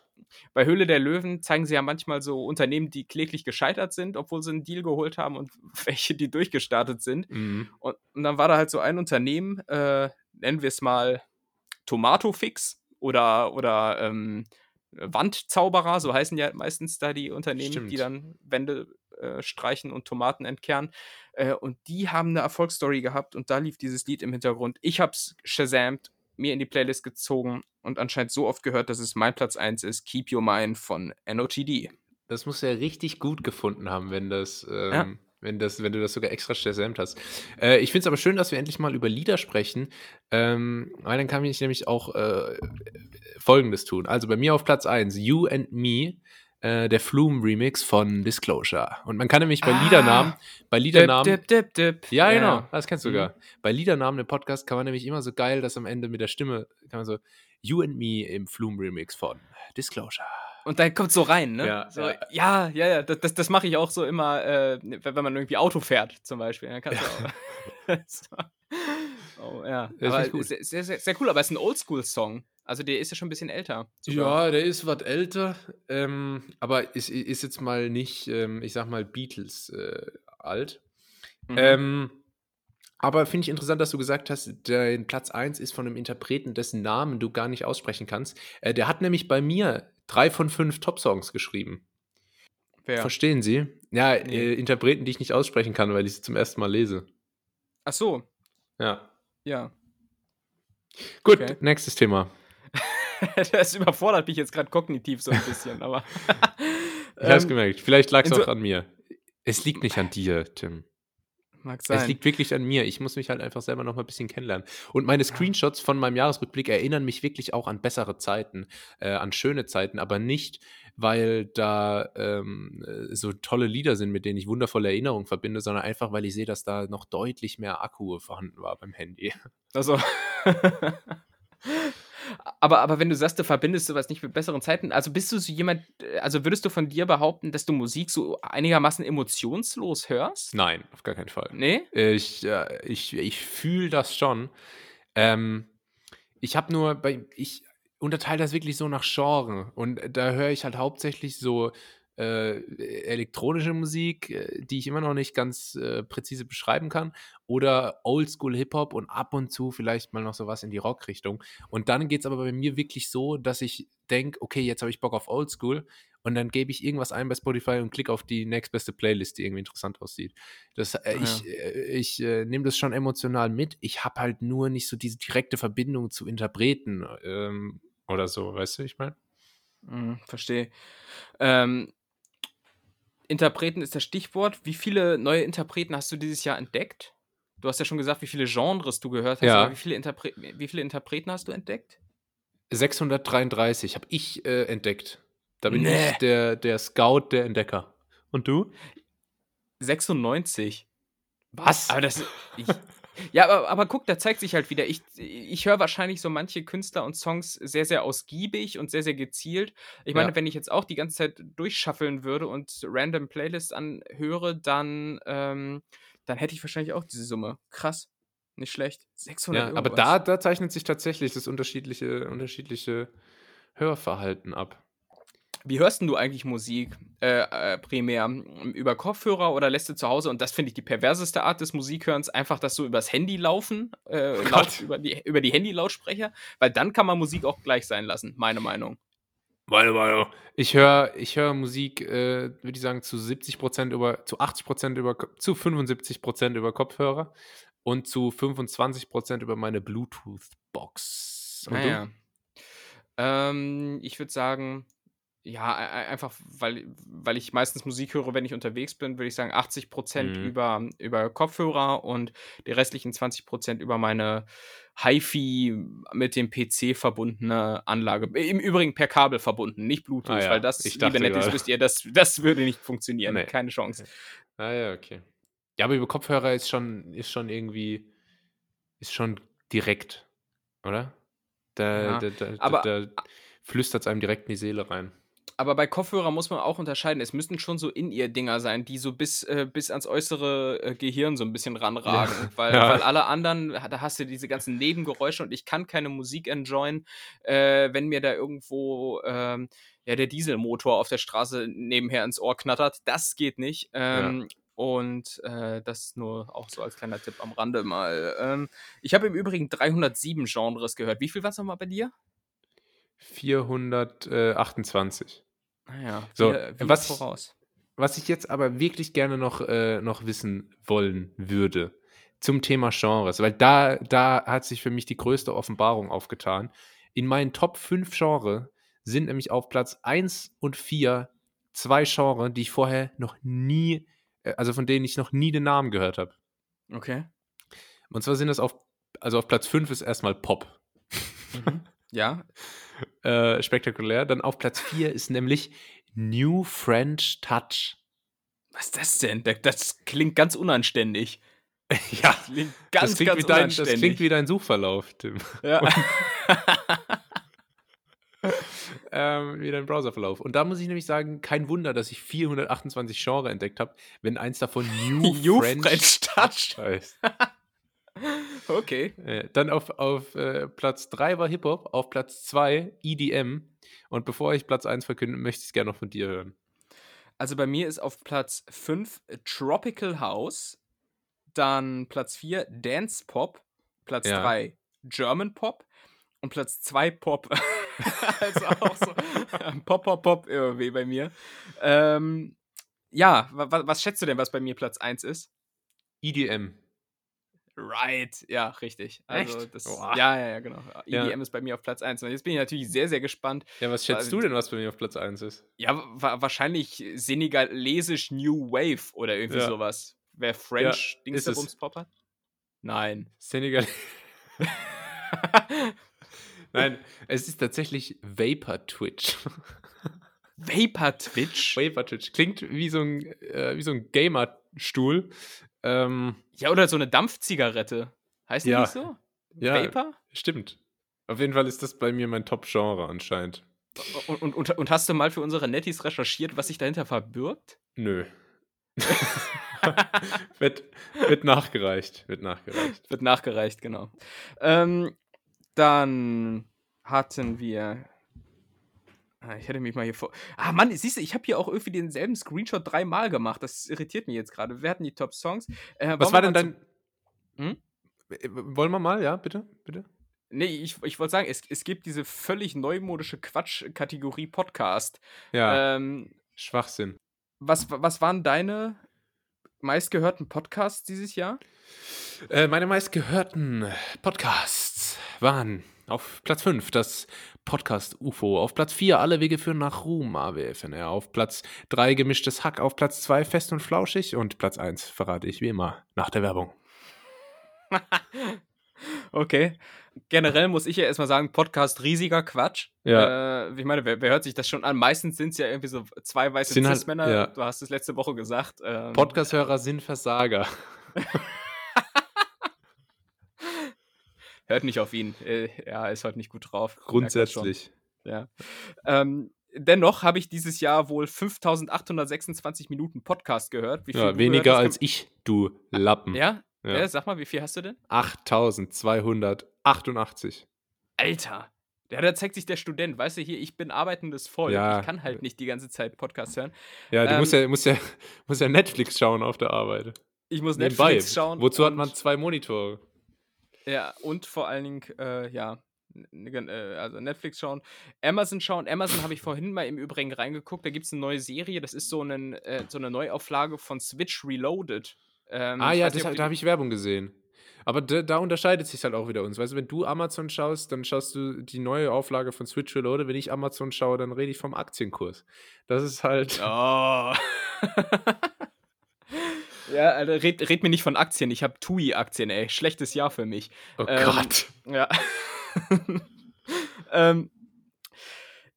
bei Höhle der Löwen zeigen sie ja manchmal so Unternehmen, die kläglich gescheitert sind, obwohl sie einen Deal geholt haben und welche, die durchgestartet sind. Mhm. Und, und dann war da halt so ein Unternehmen, äh, nennen wir es mal Tomatofix oder, oder ähm, Wandzauberer, so heißen ja meistens da die Unternehmen, die Stimmt. dann Wände äh, streichen und Tomaten entkernen. Äh, und die haben eine Erfolgsstory gehabt und da lief dieses Lied im Hintergrund. Ich hab's shazamt, mir in die Playlist gezogen und anscheinend so oft gehört, dass es mein Platz 1 ist. Keep Your Mind von NOTD. Das du ja richtig gut gefunden haben, wenn das, ähm, Ja. Wenn das, wenn du das sogar extra shazamt hast. Äh, ich finde es aber schön, dass wir endlich mal über Lieder sprechen, ähm, weil dann kann ich nämlich auch äh, Folgendes tun. Also bei mir auf Platz 1, You and Me, äh, der Flume-Remix von Disclosure. Und man kann nämlich bei Ah. Liedernamen, bei Liedernamen, Dip, dip, dip. ja, genau, das kennst du Mhm. sogar. Bei Liedernamen im Podcast kann man nämlich immer so geil, dass am Ende mit der Stimme, kann man so, You and Me im Flume-Remix von Disclosure. Und dann kommt so rein, ne? Ja, so, ja. ja, ja, ja. Das, das, mache ich auch so immer, äh, wenn man irgendwie Auto fährt, zum Beispiel. Dann kannst du auch. so. Oh, ja. Das aber gut. Sehr, sehr, sehr, sehr cool, aber es ist ein Oldschool-Song. Also der ist ja schon ein bisschen älter. sogar. Ja, der ist was älter, ähm, aber ist, ist jetzt mal nicht, ähm, ich sag mal, Beatles äh, alt. Mhm. Ähm, aber finde ich interessant, dass du gesagt hast, dein Platz 1 ist von einem Interpreten, dessen Namen du gar nicht aussprechen kannst. Äh, der hat nämlich bei mir drei von fünf Top-Songs geschrieben. Wer? Verstehen Sie? Ja, Nee. äh, Interpreten, die ich nicht aussprechen kann, weil ich sie zum ersten Mal lese. Ach so. Ja. Ja. Gut, Okay. nächstes Thema. das überfordert mich jetzt gerade kognitiv so ein bisschen, aber. Ich hab's Ähm, gemerkt. Vielleicht lag es auch an mir. Es liegt nicht an dir, Tim. Mag Es sein. liegt wirklich an mir. Ich muss mich halt einfach selber noch mal ein bisschen kennenlernen. Und meine Screenshots von meinem Jahresrückblick erinnern mich wirklich auch an bessere Zeiten, äh, an schöne Zeiten, aber nicht, weil da ähm, äh, so tolle Lieder sind, mit denen ich wundervolle Erinnerungen verbinde, sondern einfach, weil ich sehe, dass da noch deutlich mehr Akku vorhanden war beim Handy. Also. aber, aber wenn du sagst, du verbindest sowas nicht mit besseren Zeiten, also bist du so jemand, äh, also würdest du von dir behaupten, dass du Musik so einigermaßen emotionslos hörst? Nein, auf gar keinen Fall. Nee? Ich, äh, ich, ich fühle das schon. Ähm, ich habe nur bei, ich unterteile das wirklich so nach Genre und da höre ich halt hauptsächlich so äh, elektronische Musik, äh, die ich immer noch nicht ganz äh, präzise beschreiben kann, oder Oldschool Hip-Hop und ab und zu vielleicht mal noch sowas in die Rock-Richtung. Und dann geht es aber bei mir wirklich so, dass ich denke, okay, jetzt habe ich Bock auf Oldschool und dann gebe ich irgendwas ein bei Spotify und klicke auf die nächstbeste Playlist, die irgendwie interessant aussieht. Das, äh, Ah, ich äh, ich äh, nehme das schon emotional mit. Ich habe halt nur nicht so diese direkte Verbindung zu Interpreten ähm, oder so, weißt du, ich meine? Hm, verstehe. Ähm, Interpreten ist das Stichwort. Wie viele neue Interpreten hast du dieses Jahr entdeckt? Du hast ja schon gesagt, wie viele Genres du gehört hast, Ja. aber wie viele, Interpre wie viele Interpreten hast du entdeckt? 633 habe ich äh, entdeckt. Da bin Nee. ich der, der Scout, der Entdecker. Und du? 96. Was? Aber das. Ich, ja, aber, aber guck, da zeigt sich halt wieder. Ich, ich höre wahrscheinlich so manche Künstler und Songs sehr, sehr ausgiebig und sehr, sehr gezielt. Ich meine, Ja. wenn ich jetzt auch die ganze Zeit durchschaffeln würde und random Playlists anhöre, dann, ähm, dann hätte ich wahrscheinlich auch diese Summe. Krass. Nicht schlecht. 600 Ja, Euro. aber da, da zeichnet sich tatsächlich das unterschiedliche, unterschiedliche Hörverhalten ab. Wie hörst denn du eigentlich Musik äh, äh, primär? Über Kopfhörer oder lässt du zu Hause, und das finde ich die perverseste Art des Musikhörens, einfach das so übers Handy laufen, äh, Oh laut, über die, über die Handy-Lautsprecher? Weil dann kann man Musik auch gleich sein lassen, meine Meinung. Meine Meinung. Ich höre ich hör Musik, äh, würde ich sagen, zu 70 Prozent über, zu 80 Prozent über, zu 75 Prozent über Kopfhörer und zu 25 Prozent über meine Bluetooth-Box. Und? Naja. Ähm, ich würde sagen, ja, e- e- einfach, weil, weil ich meistens Musik höre, wenn ich unterwegs bin, würde ich sagen 80% Mhm. über, über Kopfhörer und die restlichen 20% über meine HiFi mit dem PC verbundene Anlage. Im Übrigen per Kabel verbunden, nicht Bluetooth, Ah ja, weil das, ich dachte Nettis, wisst ihr, das, das würde nicht funktionieren. Nee. Keine Chance. Ah ja, okay. Ja, aber über Kopfhörer ist schon, ist schon irgendwie, ist schon direkt, oder? Da, Ja, da, da, aber- da, da flüstert es einem direkt in die Seele rein. Aber bei Kopfhörern muss man auch unterscheiden. Es müssten schon so In-Ear-Dinger sein, die so bis, äh, bis ans äußere äh, Gehirn so ein bisschen ranragen. Weil, Ja. weil alle anderen, da hast du diese ganzen Nebengeräusche und ich kann keine Musik enjoyen, äh, wenn mir da irgendwo ähm, ja, der Dieselmotor auf der Straße nebenher ins Ohr knattert. Das geht nicht. Ähm, Und äh, das nur auch so als kleiner Tipp am Rande mal. Ähm, ich habe im Übrigen 307 Genres gehört. Wie viel war es nochmal bei dir? 428. Naja, So, wieder, wieder was- voraus. Was ich jetzt aber wirklich gerne noch, äh, noch wissen wollen würde zum Thema Genres, weil da, da hat sich für mich die größte Offenbarung aufgetan. In meinen Top 5 Genre sind nämlich auf Platz 1 und 4 zwei Genre, die ich vorher noch nie, äh, also von denen ich noch nie den Namen gehört habe. Okay. Und zwar sind das auf, also auf Platz 5 ist erstmal Pop. Mhm. Ja, Äh, spektakulär. Dann auf Platz 4 ist nämlich New French Touch. Was ist das denn? Das, das klingt ganz unanständig. ja, Klingt ganz, das klingt, ganz wie dein, das unanständig. klingt wie dein Suchverlauf, Tim. ja. ähm, wie dein Browserverlauf. Und da muss ich nämlich sagen, kein Wunder, dass ich 428 Genre entdeckt habe, wenn eins davon New, New French, French Touch. heißt. Okay. Äh, dann auf, auf äh, Platz 3 war Hip-Hop, auf Platz 2 EDM. Und bevor ich Platz 1 verkünde, möchte ich es gerne noch von dir hören. Also bei mir ist auf Platz 5 Tropical House, dann Platz 4 Dance Pop, Platz Ja. 3 German Pop und Platz 2 Pop. also auch so Pop, Pop, Pop irgendwie bei mir. Ähm, ja, wa wa was schätzt du denn, was bei mir Platz 1 ist? EDM. Right, ja, richtig. Also Echt? das, ja, ja, ja, genau. Ja. EDM ist bei mir auf Platz 1. Und jetzt bin ich natürlich sehr, sehr gespannt. Ja, was schätzt du denn, was bei mir auf Platz 1 ist? Ja, wa wahrscheinlich senegalesisch New Wave oder irgendwie Ja. sowas. Wer French ist Dings es. Bums Pop hat? Nein. Senegal. Nein, es ist tatsächlich Vapor Twitch. Vapor Twitch? Vapor Twitch. Klingt wie so ein, äh, wie so ein Gamer-Stuhl. Ähm, Ja, oder so eine Dampfzigarette. Heißt die Ja. nicht so? ja, Vapor? stimmt. Auf jeden Fall ist das bei mir mein Top-Genre anscheinend. Und, und, und, und hast du mal für unsere Netties recherchiert, was sich dahinter verbirgt? Nö. wird, wird nachgereicht. Wird nachgereicht. Wird nachgereicht, genau. Ähm, dann hatten wir. Ah, ich hätte mich mal hier vor. Ah, Mann, siehst du, ich habe hier auch irgendwie denselben Screenshot dreimal gemacht. Das irritiert mich jetzt gerade. Wir hatten die Top-Songs. Äh, Was war denn dein. Hm? Wollen wir mal, ja, bitte? Bitte? Nee, ich, ich wollte sagen, es, es gibt diese völlig neumodische Quatsch-Kategorie Podcast. Ja, Ähm, Schwachsinn. was, was waren deine meistgehörten Podcasts dieses Jahr? Äh, meine meistgehörten Podcasts waren auf Platz 5 das Podcast UFO, auf Platz 4 Alle Wege führen nach Ruhm AWFNR, auf Platz 3 Gemischtes Hack, auf Platz 2 Fest und Flauschig und Platz 1 verrate ich wie immer nach der Werbung. Okay. Generell muss ich ja erstmal sagen, Podcast riesiger Quatsch. Ja. Äh, ich meine, wer, wer hört sich das schon an? Meistens sind es ja irgendwie so zwei weiße halt- Cis-Männer. ja. Du hast es letzte Woche gesagt. Ähm, Podcast-Hörer sind Versager. hört nicht auf ihn. Äh, ja, ist heute nicht gut drauf. Grundsätzlich. Ja. Ähm, dennoch habe ich dieses Jahr wohl 5826 Minuten Podcast gehört. Wie viel Ja, weniger gehört als ich, du Lappen. Ja? Ja. ja? Sag mal, wie viel hast du denn? 8288. Alter. Ja, da zeigt sich der Student. Weißt du, hier, ich bin arbeitendes Volk. Ja. Ich kann halt nicht die ganze Zeit Podcast hören. Ja, du Ähm, musst, ja, musst, ja, musst ja Netflix schauen auf der Arbeit. Ich muss Nebenbei. Netflix schauen. Wozu hat man zwei Monitore? Ja, und vor allen Dingen, äh, ja, äh, also Netflix schauen, Amazon schauen. Amazon habe ich vorhin mal im Übrigen reingeguckt. Da gibt es eine neue Serie. Das ist so, einen, äh, so eine Neuauflage von Switch Reloaded. Ähm, Ah ja, nicht, das, da habe ich Werbung gesehen. Aber da, da unterscheidet sich halt auch wieder uns. Weißt du, wenn du Amazon schaust, dann schaust du die neue Auflage von Switch Reloaded. Wenn ich Amazon schaue, dann rede ich vom Aktienkurs. Das ist halt. Oh. ja, Alter, red, red mir nicht von Aktien. Ich habe TUI-Aktien, ey. Schlechtes Jahr für mich. Oh Ähm, Gott. Ja. ähm,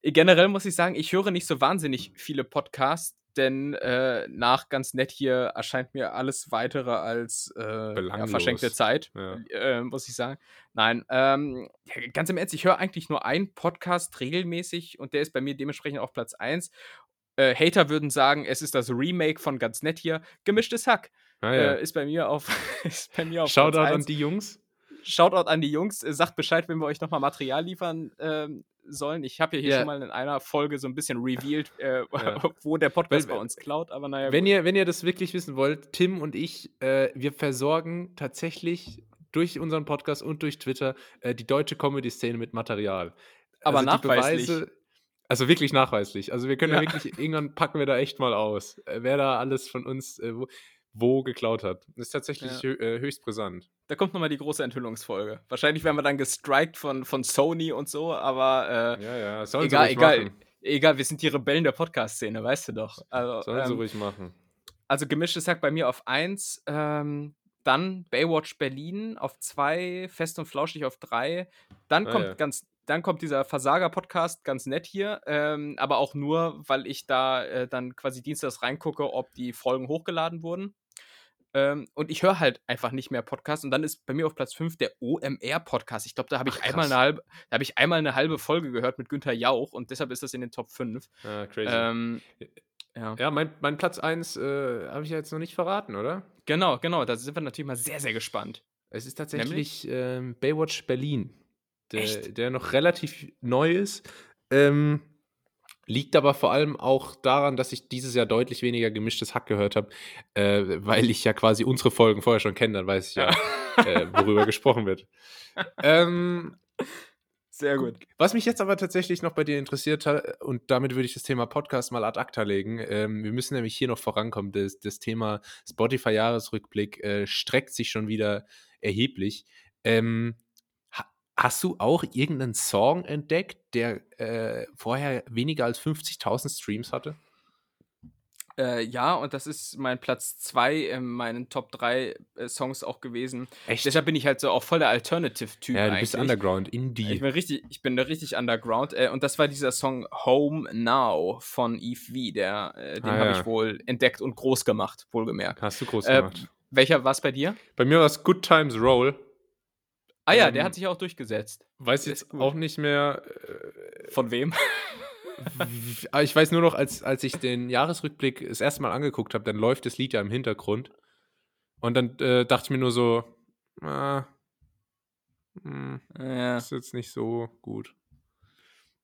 generell muss ich sagen, ich höre nicht so wahnsinnig viele Podcasts, denn äh, nach ganz nett hier erscheint mir alles weitere als äh, ja, verschenkte Zeit, Ja. äh, muss ich sagen. Nein, ähm, ganz im Ernst, ich höre eigentlich nur einen Podcast regelmäßig und der ist bei mir dementsprechend auf Platz 1. Äh, Hater würden sagen, es ist das Remake von ganz nett hier. Gemischtes Hack Ah, ja. äh, ist bei mir auf, ist bei mir auf Shoutout an 1. die Jungs. Shoutout an die Jungs. äh, Sagt Bescheid, wenn wir euch nochmal Material liefern ähm, sollen. Ich habe ja hier Ja. schon mal in einer Folge so ein bisschen revealed, äh, Ja. wo der Podcast Weil- bei uns klaut, aber naja. Wenn gut. ihr, wenn ihr das wirklich wissen wollt, Tim und ich, äh, wir versorgen tatsächlich durch unseren Podcast und durch Twitter äh, die deutsche Comedy-Szene mit Material. Aber die nachweislich. Also wirklich nachweislich. Also wir können ja. Wirklich, irgendwann packen wir da echt mal aus, äh, wer da alles von uns äh, wo, wo geklaut hat. Das ist tatsächlich Ja. hö äh, höchst brisant. Da kommt nochmal die große Enthüllungsfolge. Wahrscheinlich werden wir dann gestrikt von, von Sony und so, aber äh, Ja, ja, sollen egal, sie egal. machen. Egal, wir sind die Rebellen der Podcast-Szene, weißt du doch. Also, Sollen sie ähm, ruhig machen. Also gemischtes Hack bei mir auf 1, ähm, dann Baywatch Berlin auf 2, Fest und Flauschig auf 3. Dann Ah, kommt ja. ganz, dann kommt dieser Versager-Podcast ganz nett hier, ähm, aber auch nur, weil ich da äh, dann quasi dienstags reingucke, ob die Folgen hochgeladen wurden. Ähm, und ich höre halt einfach nicht mehr Podcasts. Und dann ist bei mir auf Platz 5 der OMR-Podcast. Ich glaube, da habe ich Ach, einmal eine halbe, da habe ich einmal eine halbe Folge gehört mit Günther Jauch und deshalb ist das in den Top 5. Ja, crazy. Ähm, ja. ja, mein, mein Platz 1 äh, habe ich ja jetzt noch nicht verraten, oder? Genau, genau. Da sind wir natürlich mal sehr, sehr gespannt. Es ist tatsächlich ähm, Baywatch Berlin, der, der noch relativ neu ist. Ähm, liegt aber vor allem auch daran, dass ich dieses Jahr deutlich weniger gemischtes Hack gehört habe, äh, weil ich ja quasi unsere Folgen vorher schon kenne, dann weiß ich ja, äh, worüber gesprochen wird. Ähm, Sehr gut. was mich jetzt aber tatsächlich noch bei dir interessiert hat, und damit würde ich das Thema Podcast mal ad acta legen, ähm, wir müssen nämlich hier noch vorankommen. Das, das Thema Spotify-Jahresrückblick äh, streckt sich schon wieder erheblich. Ähm, hast du auch irgendeinen Song entdeckt, der äh, vorher weniger als 50.000 Streams hatte? Äh, ja, und das ist mein Platz 2 in meinen Top 3 äh, Songs auch gewesen. Echt? Deshalb bin ich halt so auch voll der Alternative-Typ ja, du eigentlich. bist Underground, Ich Indie. bin richtig, ich bin da richtig underground. Äh, und das war dieser Song Home Now von Eve V. Der, äh, den Ah, habe ja. ich wohl entdeckt und groß gemacht, wohlgemerkt. Hast du groß Äh, gemacht. welcher war es bei dir? Bei mir war es Good Times Roll. Ah ja, ähm, der hat sich auch durchgesetzt. Weiß jetzt gut. auch nicht mehr. Äh, Von wem? aber ich weiß nur noch, als, als ich den Jahresrückblick das erste Mal angeguckt habe, dann läuft das Lied ja im Hintergrund. Und dann äh, dachte ich mir nur so, ah, hm, ja. ist jetzt nicht so gut.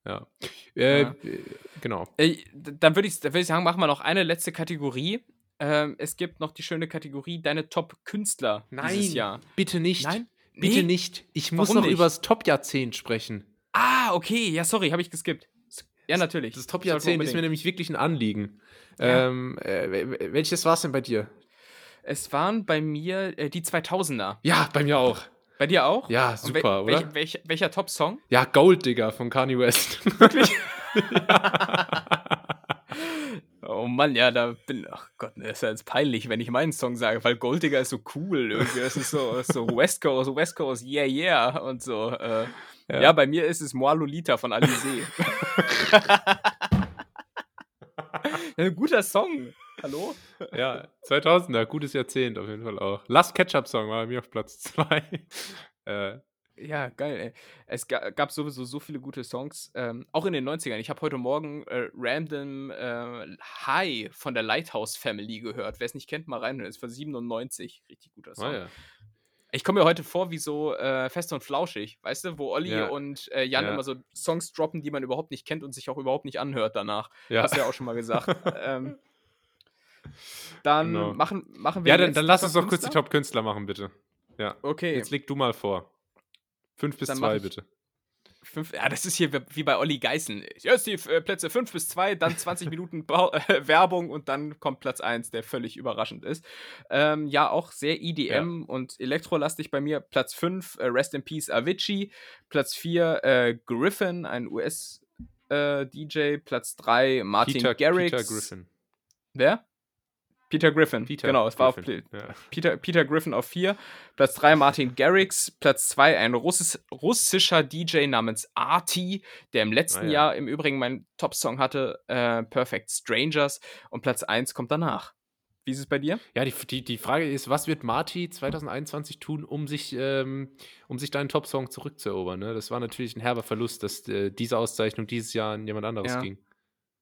Ja. Äh, Ja. äh, Genau. Äh, dann würde ich, dann würd ich sagen, machen wir noch eine letzte Kategorie. Ähm, es gibt noch die schöne Kategorie Deine Top-Künstler dieses Jahr. bitte nicht. Nein? Bitte Nee? nicht. Ich muss Warum noch nicht? über das Top-Jahrzehnt sprechen. Ah, okay. Ja, sorry, habe ich geskippt. Ja, natürlich. Das Top-Jahrzehnt ist mir nämlich wirklich ein Anliegen. Ja. Ähm, äh, wel- welches war es denn bei dir? Es waren bei mir äh, die 2000er. Ja, bei mir auch. Bei dir auch? Ja, super, wel oder? welch, welch, welcher Top-Song? Ja, Gold Digger von Kanye West. Wirklich? oh Mann, ja, da bin. Ach Gott, ne, ist ja jetzt peinlich, wenn ich meinen Song sage, weil Goldiger ist so cool irgendwie. Es ist so, so West Coast, West Coast, yeah, yeah und so. Äh, ja. Ja. bei mir ist es Moi Lolita von Alizé. ein guter Song. Hallo? ja, 2000er, gutes Jahrzehnt auf jeden Fall auch. Last Ketchup Song war bei mir auf Platz 2. äh, Ja, geil, ey. Es ga gab sowieso so viele gute Songs, ähm, auch in den 90ern. Ich habe heute Morgen äh, Random äh, High von der Lighthouse Family gehört. Wer es nicht kennt, mal reinhören. Ist von 97. Richtig guter Song. oh ja. Ich komme mir heute vor wie so äh, fest und flauschig, weißt du, wo Olli Ja. und äh, Jan Ja. immer so Songs droppen, die man überhaupt nicht kennt und sich auch überhaupt nicht anhört danach. Ja, Hast du ja auch schon mal gesagt. ähm, dann Genau. machen, machen wir ja dann, dann lass uns doch kurz die Top-Künstler. Top-Künstler machen, bitte. Ja. Okay. Jetzt leg du mal vor. Fünf bis Dann zwei, bitte. Fünf, ja, das ist hier wie- bei Olli Geißen. Jetzt die äh, Plätze 5 bis 2, dann 20 Minuten Bau äh, Werbung und dann kommt Platz 1, der völlig überraschend ist. Ähm, ja, auch sehr EDM und elektrolastig bei mir. Platz 5, äh, Rest in Peace Avicii. Platz 4, äh, Griffin, ein US-DJ. Platz 3, Martin Peter, Garrix. Peter Griffin. Wer? Peter Griffin. Peter genau, es war auf. Ja. Peter, Peter Griffin auf 4, Platz 3 Martin Garrix, Platz 2 ein Russis, russischer DJ namens Arti, der im letzten Ah, ja. Jahr im Übrigen meinen Top-Song hatte, äh, Perfect Strangers und Platz 1 kommt danach. Wie ist es bei dir? Ja, die, die, die Frage ist, was wird Marty 2021 tun, um sich, ähm, um sich deinen Top-Song zurückzuerobern? Ne? Das war natürlich ein herber Verlust, dass äh, diese Auszeichnung dieses Jahr an jemand anderes Ja. ging.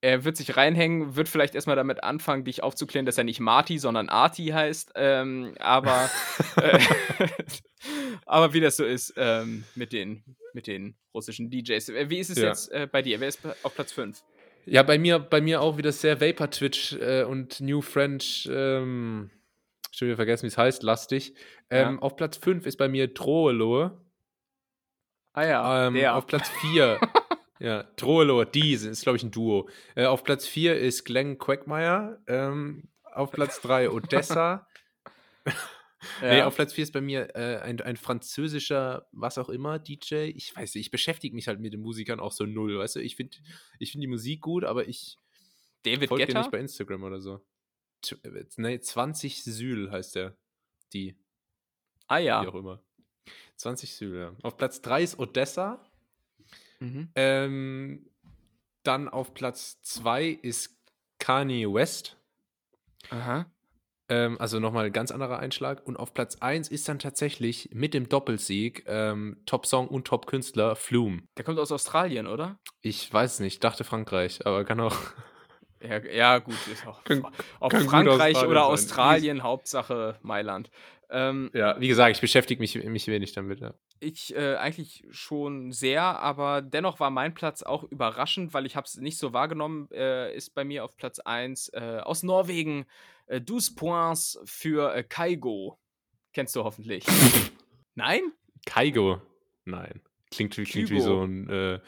Er wird sich reinhängen, wird vielleicht erstmal damit anfangen, dich aufzuklären, dass er nicht Marty, sondern Arti heißt. Ähm, aber, äh, aber wie das so ist ähm, mit, den, mit den russischen DJs. Äh, Wie ist es Ja. jetzt äh, bei dir? Wer ist auf Platz 5? Ja, bei mir, bei mir auch wieder sehr Vapor-Twitch äh, und New French, ähm, schon wieder vergessen, wie es heißt, lastig. Ähm, Auf Platz 5 ist bei mir Droeloe. Ah ja, Ähm, auf Platz 4, ja, Droeloe, die sind- ist, glaube ich, ein Duo. Äh, auf Platz 4 ist Glenn Quagmire. Ähm, auf Platz 3 Odessa. Nee, Ja. auf Platz 4 ist bei mir äh, ein, ein französischer, was auch immer, DJ. Ich weiß nicht, ich beschäftige mich halt mit den Musikern auch so null, weißt du? Ich finde ich find die Musik gut, aber ich David folge Guetta? nicht bei Instagram oder so. T äh, nee, 20 Syl heißt der. Die, Ah wie ja. auch immer. 20 Syl, ja. Auf Platz 3 ist Odessa. Mhm. Ähm, dann auf Platz 2 ist Kanye West. Aha. Ähm, also nochmal ein ganz anderer Einschlag. Und auf Platz 1 ist dann tatsächlich mit dem Doppelsieg ähm, Top-Song und Top-Künstler Flume. Der kommt aus Australien, oder? Ich weiß nicht, dachte Frankreich, aber kann auch. Ja, ja gut. Ist auch, Kann- auf kann Frankreich Australien oder sein. Australien, Hauptsache Mailand. Ähm, Ja, wie gesagt, ich beschäftige mich, mich wenig damit. Ja. Ich äh, eigentlich schon sehr, aber dennoch war mein Platz auch überraschend, weil ich habe es nicht so wahrgenommen, äh, ist bei mir auf Platz 1 äh, aus Norwegen äh, 12 Points für äh, Kaigo. Kennst du hoffentlich. Nein? Kaigo. Nein. Klingt, wie- klingt wie so ein. Äh,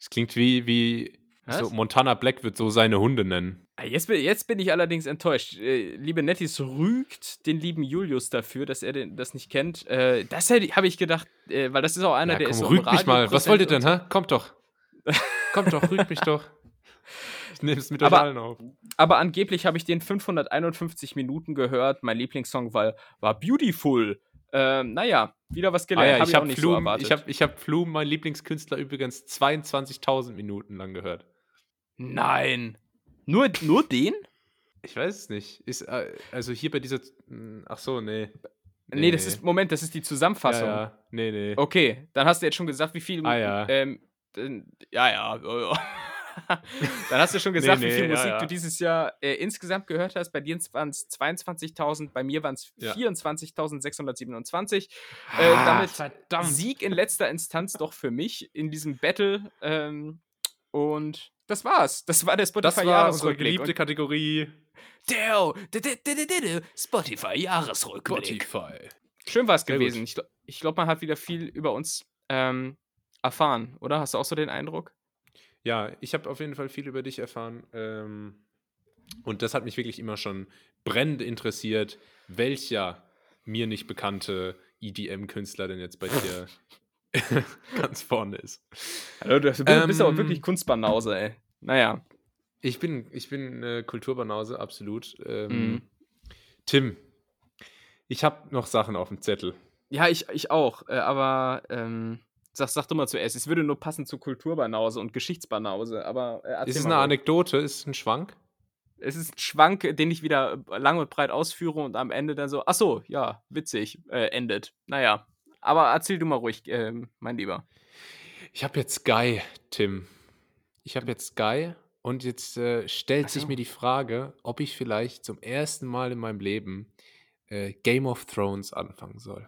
es klingt wie, wie? So, Montana Black wird so seine Hunde nennen. Ah, Jetzt bin, jetzt bin ich allerdings enttäuscht. Äh, liebe Nettis rügt den lieben Julius dafür, dass er den, das nicht kennt. Äh, das habe ich gedacht, äh, weil das ist auch einer, Ja, der komm, ist so rügt mich mal. Was wollt ihr denn, hä? Kommt doch. Kommt doch, rügt mich doch. Ich nehme es mit euch allen auf. Aber angeblich habe ich den 551 Minuten gehört. Mein Lieblingssong war, war Beautiful. Ähm, naja, wieder was Ah gelernt. ja, hab ich habe so Flum, erwartet. ich hab, ich hab Flum, mein Lieblingskünstler, übrigens 22.000 Minuten lang gehört. Nein. Nur, nur den? Ich weiß es nicht. Ist, äh, also hier bei dieser. mh, Ach so, nee. Nee, das ist, Moment, das ist die Zusammenfassung. Ja, ja. Nee, nee. Okay, dann hast du jetzt schon gesagt, wie viel. Ah, ja. Ähm, ja, ja. ja, ja. dann hast du schon gesagt, Nee, wie viel nee, Musik ja. du dieses Jahr äh, insgesamt gehört hast. Bei dir waren es 22.000, bei mir waren es Ja. 24.627. Äh, damit verdammt. Sieg in letzter Instanz doch für mich in diesem Battle. Ähm, und das war's. Das war der Das war unsere Spotify-Jahresrückblick. geliebte Kategorie Spotify-Jahresrückblick. Spotify. Schön war es Sehr gewesen. gut. Ich, ich glaube, man hat wieder viel über uns ähm, erfahren, oder? Hast du auch so den Eindruck? Ja, ich habe auf jeden Fall viel über dich erfahren. Ähm, und das hat mich wirklich immer schon brennend interessiert, welcher mir nicht bekannte EDM-Künstler denn jetzt bei dir ganz vorne ist. Also, du bist, bist aber Ähm, wirklich Kunstbanause, ey. Naja. Ich bin, ich bin äh, Kulturbanause, absolut. Ähm, Mhm. Tim, ich habe noch Sachen auf dem Zettel. Ja, ich, ich auch. Äh, aber ähm, sag, sag du mal zuerst. Es würde nur passen zu Kulturbanause und Geschichtsbanause. Aber äh, Ist es mal eine ruhig. Anekdote? Ist es ein Schwank? Es ist ein Schwank, den ich wieder äh, lang und breit ausführe und am Ende dann so, ach so, ja, witzig, äh, endet. Naja. Aber erzähl du mal ruhig, ähm, mein Lieber. Ich habe jetzt Sky, Tim. Ich habe jetzt Sky und jetzt äh, stellt Ach sich mir die Frage, ob ich vielleicht zum ersten Mal in meinem Leben äh, Game of Thrones anfangen soll.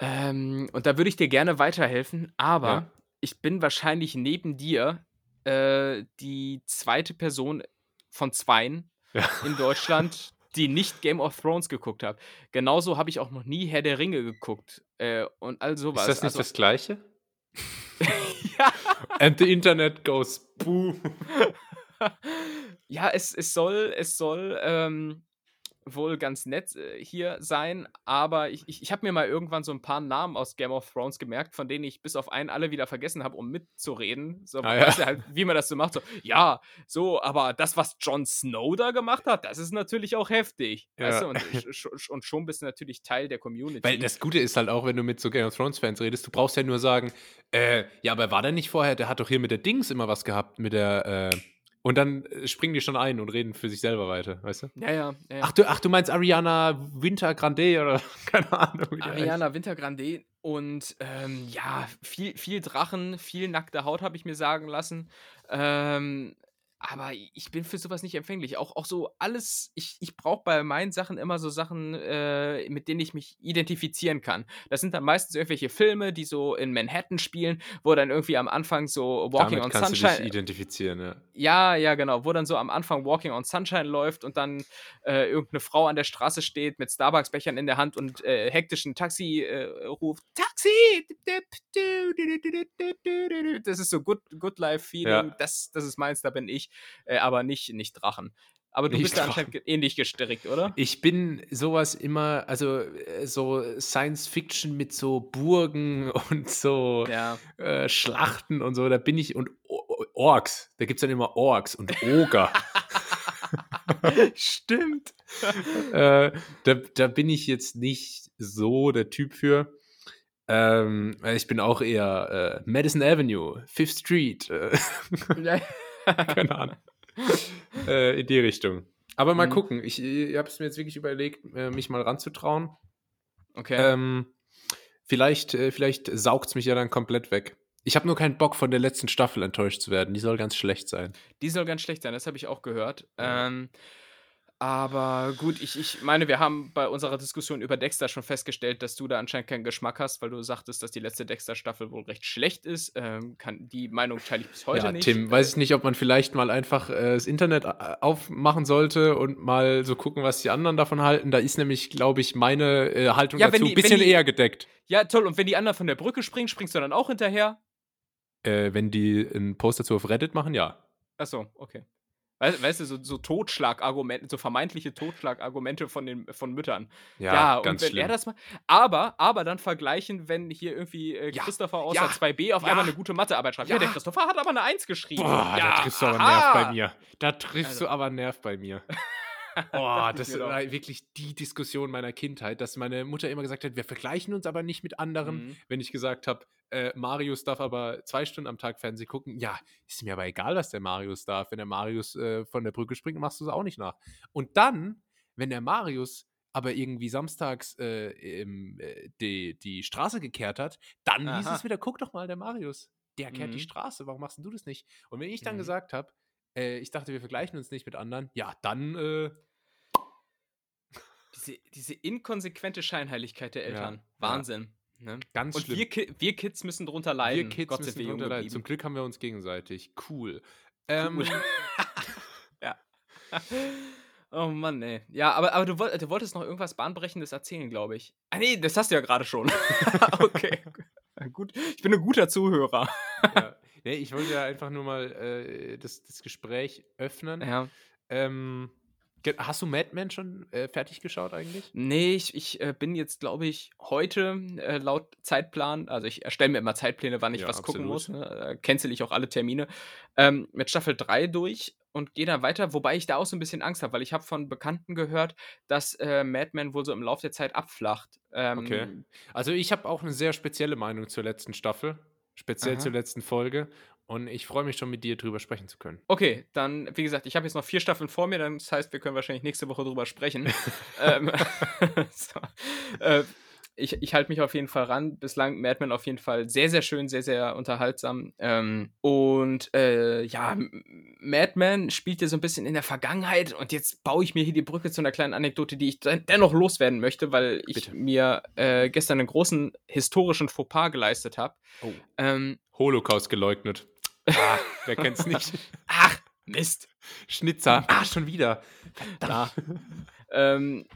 Ähm, und da würde ich dir gerne weiterhelfen, aber Ja. ich bin wahrscheinlich neben dir äh, die zweite Person von zweien Ja. in Deutschland, die nicht Game of Thrones geguckt hat. Genauso habe ich auch noch nie Herr der Ringe geguckt äh, und all sowas. Ist das nicht also, das Gleiche? ja, And the Internet goes boom. ja, es, es soll, es soll ähm, wohl ganz nett äh, hier sein, aber ich, ich, ich habe mir mal irgendwann so ein paar Namen aus Game of Thrones gemerkt, von denen ich bis auf einen alle wieder vergessen habe, um mitzureden. So, Ah, ja. weißt du halt, wie man das so macht. So, ja, so, aber das, was Jon Snow da gemacht hat, das ist natürlich auch heftig. Weißt Ja. du? und, und schon bist du natürlich Teil der Community. Weil das Gute ist halt auch, wenn du mit so Game of Thrones Fans redest, du brauchst ja nur sagen, äh, ja, aber war der nicht vorher, der hat doch hier mit der Dings immer was gehabt, mit der, äh, und dann äh, springen die schon ein und reden für sich selber weiter, weißt du? ja, ja, ja. Ach du, ach, du meinst Ariana Winter Grande oder keine Ahnung. Ariana Wintergrande und ähm, ja, viel, viel Drachen, viel nackte Haut habe ich mir sagen lassen. Ähm, aber ich bin für sowas nicht empfänglich. Auch, auch so alles, ich, ich brauche bei meinen Sachen immer so Sachen, äh, mit denen ich mich identifizieren kann. Das sind dann meistens irgendwelche Filme, die so in Manhattan spielen, wo dann irgendwie am Anfang so Walking Damit on kannst du dich Sunshine. identifizieren, ja. Ja, ja, genau. Wo dann so am Anfang Walking on Sunshine läuft und dann äh, irgendeine Frau an der Straße steht mit Starbucks-Bechern in der Hand und äh, hektisch ein Taxi äh, ruft. Taxi! Das ist so Good, good Life-Feeling. Ja. Das, das ist meins, da bin ich. Äh, aber nicht, nicht Drachen. Aber du Nicht bist da anscheinend ähnlich gestrickt, oder? Ich bin sowas immer, also äh, so Science Fiction mit so Burgen und so Ja. äh, Schlachten und so, da bin ich und Orks, da gibt es dann immer Orks und Oger. Stimmt. äh, da, da bin ich jetzt nicht so der Typ für. Ähm, ich bin auch eher äh, Madison Avenue, Fifth Street, äh, keine Ahnung. äh, in die Richtung. Aber mal Mhm. gucken. Ich, ich habe es mir jetzt wirklich überlegt, äh, mich mal ranzutrauen. Okay. Ähm, vielleicht äh, vielleicht saugt es mich ja dann komplett weg. Ich habe nur keinen Bock, von der letzten Staffel enttäuscht zu werden. Die soll ganz schlecht sein. Die soll ganz schlecht sein, das habe ich auch gehört. Ähm, aber gut, ich, ich meine, wir haben bei unserer Diskussion über Dexter schon festgestellt, dass du da anscheinend keinen Geschmack hast, weil du sagtest, dass die letzte Dexter-Staffel wohl recht schlecht ist. Ähm, kann, die Meinung teile ich bis heute ja, nicht. Tim, weiß ich nicht, ob man vielleicht mal einfach äh, das Internet äh, aufmachen sollte und mal so gucken, was die anderen davon halten. Da ist nämlich, glaube ich, meine äh, Haltung Ja, dazu ein bisschen die- eher gedeckt. Ja, toll. Und wenn die anderen von der Brücke springen, springst du dann auch hinterher? Äh, wenn die ein Post dazu auf Reddit machen, ja. Achso, okay. Weißt, weißt du, so, so Totschlagargumente, so vermeintliche Totschlagargumente von den von Müttern. Ja, und ganz wenn er schlimm. das mal. Aber, aber dann vergleichen, wenn hier irgendwie äh, Ja, Christopher aus ja, der 2b auf ja. einmal eine gute Mathearbeit schreibt. Ja, Ja. der Christopher hat aber eine 1 geschrieben. Boah, ja, da triffst du aber einen. Nerv bei mir. Da triffst Also- du aber einen Nerv bei mir. Boah, das doch. war wirklich die Diskussion meiner Kindheit, dass meine Mutter immer gesagt hat, wir vergleichen uns aber nicht mit anderen. Mhm. Wenn ich gesagt habe, äh, Marius darf aber zwei Stunden am Tag Fernsehen gucken, ja, ist mir aber egal, was der Marius darf. Wenn der Marius äh, von der Brücke springt, machst du es auch nicht nach. Und dann, wenn der Marius aber irgendwie samstags äh, im, äh, die, die Straße gekehrt hat, dann hieß Aha. es wieder, guck doch mal, der Marius, der kehrt die Mhm. Straße, warum machst denn du das nicht? Und wenn ich dann Mhm. gesagt habe, äh, ich dachte, wir vergleichen uns nicht mit anderen, ja, dann äh, Diese, diese inkonsequente Scheinheiligkeit der Ja, Eltern. ja. Wahnsinn. Ne? ganz Und schlimm. wir, Ki wir Kids müssen drunter leiden. Wir Kids Gott müssen drunter leiden. Zum. Glück haben wir uns gegenseitig. Cool. Ähm, Cool. ja. Oh Mann, ey. Ja, aber, aber du, woll- du wolltest noch irgendwas Bahnbrechendes erzählen, glaube ich. Ah, nee, das hast du ja gerade schon. okay. Gut. Ich bin ein guter Zuhörer. ja. Nee, ich wollte ja einfach nur mal äh, das, das Gespräch öffnen. Ja. Ähm, hast du Mad Men schon äh, fertig geschaut eigentlich? Nee, ich, ich äh, bin jetzt, glaube ich, heute äh, laut Zeitplan, also ich erstelle mir immer Zeitpläne, wann ich Ja, was gucken absolut. muss, ne? cancel ich auch alle Termine, ähm, mit Staffel 3 durch und gehe dann weiter, wobei ich da auch so ein bisschen Angst habe, weil ich habe von Bekannten gehört, dass äh, Mad Men wohl so im Laufe der Zeit abflacht. Ähm, Okay. Also ich habe auch eine sehr spezielle Meinung zur letzten Staffel, speziell Aha. zur letzten Folge. Und ich freue mich schon, mit dir drüber sprechen zu können. Okay, dann, wie gesagt, ich habe jetzt noch vier Staffeln vor mir, dann, das heißt, wir können wahrscheinlich nächste Woche drüber sprechen. ähm, so. äh, ich ich halte mich auf jeden Fall ran. Bislang Mad Men auf jeden Fall sehr, sehr schön, sehr, sehr unterhaltsam. Ähm, und äh, ja, Mad Men spielt ja so ein bisschen in der Vergangenheit und jetzt baue ich mir hier die Brücke zu einer kleinen Anekdote, die ich den- dennoch loswerden möchte, weil ich Bitte. mir äh, gestern einen großen historischen Fauxpas geleistet habe. Oh. Ähm, Holocaust geleugnet. Ah, wer kennt's nicht? ach, Mist. Schnitzer. Ah, schon wieder. Ja. ähm,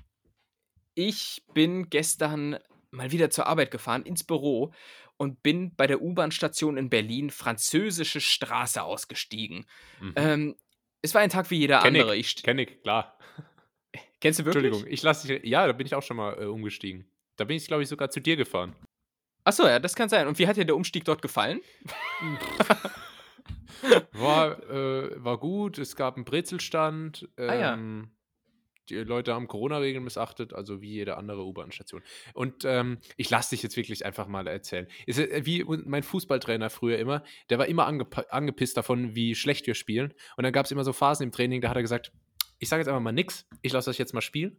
ich bin gestern mal wieder zur Arbeit gefahren, ins Büro und bin bei der U-Bahn-Station in Berlin Französische Straße ausgestiegen. Mhm. Ähm, es war ein Tag wie jeder Kenn andere. ich, Ich, kenn ich, klar. kennst du wirklich? Entschuldigung, ich lasse dich. Ja, da bin ich auch schon mal äh, umgestiegen. Da bin ich, glaube ich, sogar zu dir gefahren. Achso, ja, das kann sein. Und wie hat dir der Umstieg dort gefallen? War, äh, war gut, es gab einen Brezelstand. Ähm, Ah, ja. Die Leute haben Corona-Regeln missachtet, also wie jede andere U-Bahn-Station. Und ähm, ich lasse dich jetzt wirklich einfach mal erzählen. Ist, äh, wie mein Fußballtrainer früher immer, der war immer angepisst davon, wie schlecht wir spielen. Und dann gab es immer so Phasen im Training, da hat er gesagt, ich sage jetzt einfach mal nix, ich lasse euch jetzt mal spielen.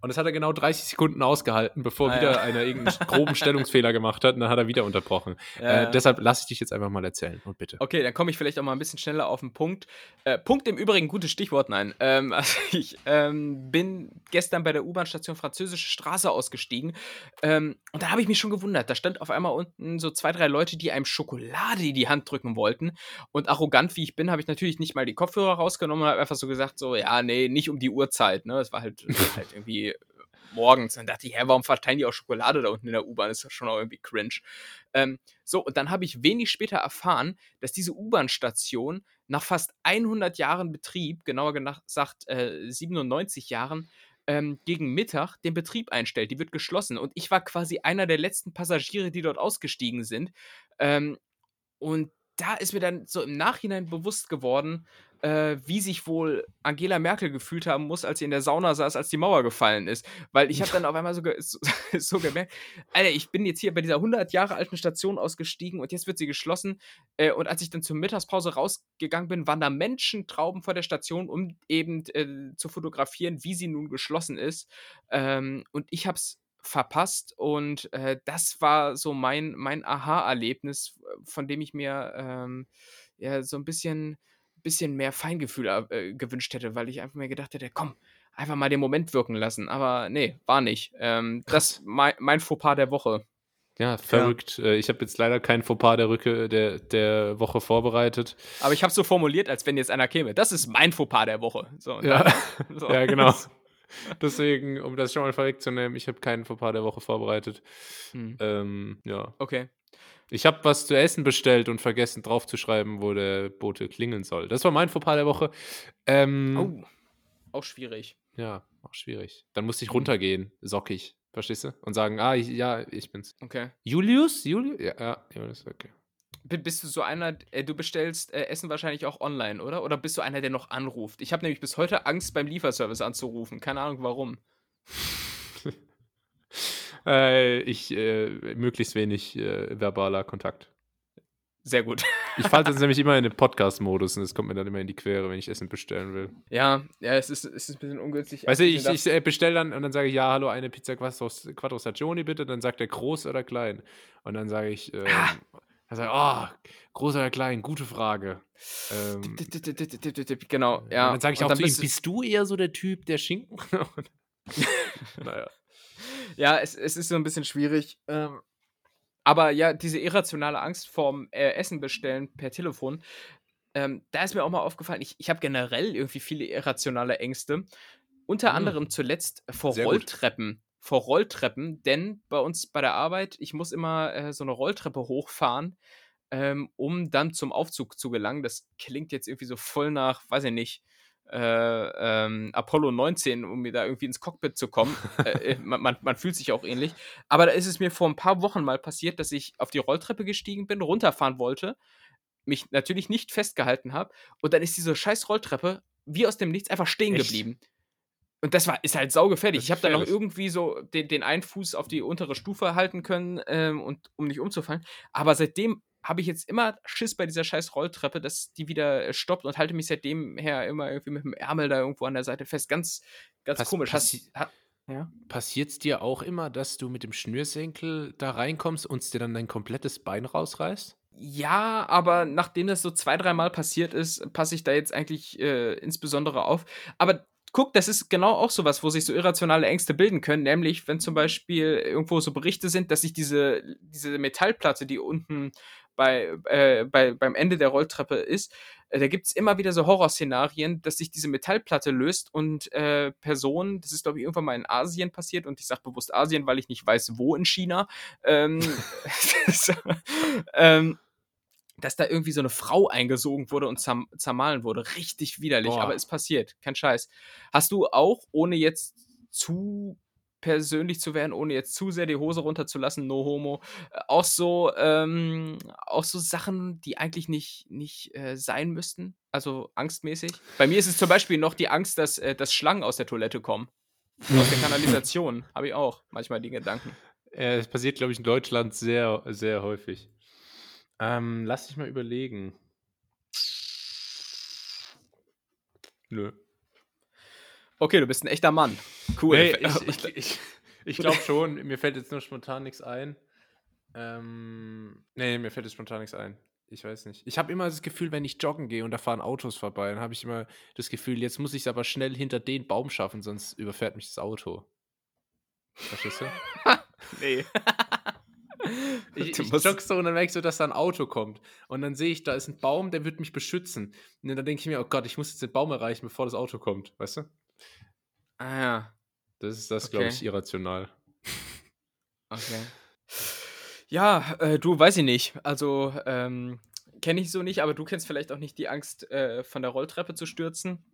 Und das hat er genau 30 Sekunden ausgehalten, bevor Ah, wieder ja. einer irgendeinen groben Stellungsfehler gemacht hat. Und dann hat er wieder unterbrochen. Ja. Äh, deshalb lasse ich dich jetzt einfach mal erzählen. Und bitte. Okay, dann komme ich vielleicht auch mal ein bisschen schneller auf den Punkt. Äh, Punkt im Übrigen, gutes Stichwort, nein. Ähm, also ich ähm, bin gestern bei der U-Bahn-Station Französische Straße ausgestiegen ähm, und da habe ich mich schon gewundert. Da stand auf einmal unten so zwei, drei Leute, die einem Schokolade in die Hand drücken wollten. Und arrogant wie ich bin, habe ich natürlich nicht mal die Kopfhörer rausgenommen und habe einfach so gesagt, so, ja, nee, nicht um die Uhrzeit. Ne? Es war halt, halt irgendwie morgens. Dann dachte ich, hä, warum verteilen die auch Schokolade da unten in der U-Bahn? Ist doch schon auch irgendwie cringe. Ähm, so, und dann habe ich wenig später erfahren, dass diese U-Bahn-Station nach fast 100 Jahren Betrieb, genauer gesagt äh, 97 Jahren, ähm, gegen Mittag den Betrieb einstellt. Die wird geschlossen. Und ich war quasi einer der letzten Passagiere, die dort ausgestiegen sind. Ähm, und da ist mir dann so im Nachhinein bewusst geworden, äh, wie sich wohl Angela Merkel gefühlt haben muss, als sie in der Sauna saß, als die Mauer gefallen ist. Weil ich habe dann auf einmal so, ge so, so gemerkt, Alter, ich bin jetzt hier bei dieser 100 Jahre alten Station ausgestiegen und jetzt wird sie geschlossen. Äh, und als ich dann zur Mittagspause rausgegangen bin, waren da Menschentrauben vor der Station, um eben äh, zu fotografieren, wie sie nun geschlossen ist. Ähm, und ich habe es verpasst und äh, das war so mein, mein Aha-Erlebnis, von dem ich mir ähm, ja so ein bisschen, bisschen mehr Feingefühl äh, gewünscht hätte, weil ich einfach mir gedacht hätte, komm, einfach mal den Moment wirken lassen. Aber nee, war nicht. Ähm, das mein, mein Fauxpas der Woche. Ja, verrückt. Äh, Ich habe jetzt leider kein Fauxpas der Rücke der, der Woche vorbereitet. Aber ich habe es so formuliert, als wenn jetzt einer käme. Das ist mein Fauxpas der Woche. So, Ja. dann- so. Ja, genau. Deswegen, um das schon mal vorwegzunehmen, ich habe keinen Fauxpas der Woche vorbereitet. Hm. Ähm, ja. Okay. Ich habe was zu essen bestellt und vergessen draufzuschreiben, wo der Bote klingeln soll. Das war mein Fauxpas der Woche. Ähm, Oh, auch schwierig. Ja, auch schwierig. Dann musste ich runtergehen, sockig, verstehst du? Und sagen, ah, ich, ja, ich bin's. Okay. Julius? Julius? Ja, ja, Julius, okay. Bist du so einer, äh, du bestellst äh, Essen wahrscheinlich auch online, oder? Oder bist du einer, der noch anruft? Ich habe nämlich bis heute Angst, beim Lieferservice anzurufen. Keine Ahnung warum. Äh, ich, äh, möglichst wenig äh, verbaler Kontakt. Sehr gut. Ich falle jetzt nämlich immer in den Podcast-Modus und es kommt mir dann immer in die Quere, wenn ich Essen bestellen will. Ja, ja, es ist, es ist ein bisschen ungünstig. Weißt du, ich, abgesehen ich äh, bestelle dann und dann sage ich, ja, hallo, eine Pizza Quattro, Quattro Stagioni bitte. Dann sagt er groß oder klein. Und dann sage ich, ähm, Ah. dann sage ich, oh, groß oder klein, gute Frage. Ähm, Genau, ja. Und dann sage ich Und auch zu ihm, bist du- eher so der Typ, der Schinken? Naja. Ja, es, es ist so ein bisschen schwierig. Ähm, aber ja, diese irrationale Angst vorm äh, Essen bestellen per Telefon, ähm, da ist mir auch mal aufgefallen, ich, ich habe generell irgendwie viele irrationale Ängste. Unter Mm. anderem zuletzt vor Sehr gut. Rolltreppen. Vor Rolltreppen, denn bei uns bei der Arbeit, ich muss immer äh, so eine Rolltreppe hochfahren, ähm, um dann zum Aufzug zu gelangen. Das klingt jetzt irgendwie so voll nach, weiß ich nicht, äh, ähm, Apollo 19, um mir da irgendwie ins Cockpit zu kommen. äh, äh, man, man, man fühlt sich auch ähnlich. Aber da ist es mir vor ein paar Wochen mal passiert, dass ich auf die Rolltreppe gestiegen bin, runterfahren wollte, mich natürlich nicht festgehalten habe und dann ist diese scheiß Rolltreppe wie aus dem Nichts einfach stehen Echt? geblieben. Und das war, ist halt saugefährlich. Ich habe dann noch irgendwie so den, den einen Fuß auf die untere Stufe halten können, ähm, und, um nicht umzufallen. Aber seitdem habe ich jetzt immer Schiss bei dieser scheiß Rolltreppe, dass die wieder äh, stoppt und halte mich seitdem her immer irgendwie mit dem Ärmel da irgendwo an der Seite fest. Ganz, ganz Pass- komisch. Passi- ha, ja? Passiert es dir auch immer, dass du mit dem Schnürsenkel da reinkommst und dir dann dein komplettes Bein rausreißt? Ja, aber nachdem das so zwei, dreimal passiert ist, passe ich da jetzt eigentlich äh, insbesondere auf. Aber guck, das ist genau auch sowas, wo sich so irrationale Ängste bilden können, nämlich wenn zum Beispiel irgendwo so Berichte sind, dass sich diese, diese Metallplatte, die unten bei, äh, bei, beim Ende der Rolltreppe ist, äh, da gibt es immer wieder so Horrorszenarien, dass sich diese Metallplatte löst und äh, Personen, das ist glaube ich irgendwann mal in Asien passiert und ich sage bewusst Asien, weil ich nicht weiß, wo in China, ähm, das, ähm, dass da irgendwie so eine Frau eingesogen wurde und zerm zermahlen wurde. Richtig widerlich, Boah. aber ist passiert. Kein Scheiß. Hast du auch, ohne jetzt zu persönlich zu werden, ohne jetzt zu sehr die Hose runterzulassen, no homo, äh, auch so, ähm, auch so Sachen, die eigentlich nicht, nicht äh, sein müssten? Also angstmäßig? Bei mir ist es zum Beispiel noch die Angst, dass, äh, dass Schlangen aus der Toilette kommen. Aus der Kanalisation. Habe ich auch manchmal die Gedanken. Äh, Es passiert, glaube ich, in Deutschland sehr, sehr häufig. Ähm, lass dich mal überlegen. Nö. Okay, du bist ein echter Mann. Cool. Nee, ich ich, ich, ich glaube schon. Mir fällt jetzt nur spontan nichts ein. Ähm, nee, mir fällt jetzt spontan nichts ein. Ich weiß nicht. Ich habe immer das Gefühl, wenn ich joggen gehe und da fahren Autos vorbei, dann habe ich immer das Gefühl, jetzt muss ich es aber schnell hinter den Baum schaffen, sonst überfährt mich das Auto. Verstehst du? nee. Ich, ich jogge so und dann merke ich so, dass da ein Auto kommt. Und dann sehe ich, da ist ein Baum, der wird mich beschützen. Und dann denke ich mir, oh Gott, ich muss jetzt den Baum erreichen, bevor das Auto kommt. Weißt du? Ah ja. Das ist das, glaube Okay. ich, irrational. Okay. Ja, äh, du weiß ich nicht. Also, ähm, kenne ich so nicht, aber du kennst vielleicht auch nicht die Angst, äh, von der Rolltreppe zu stürzen.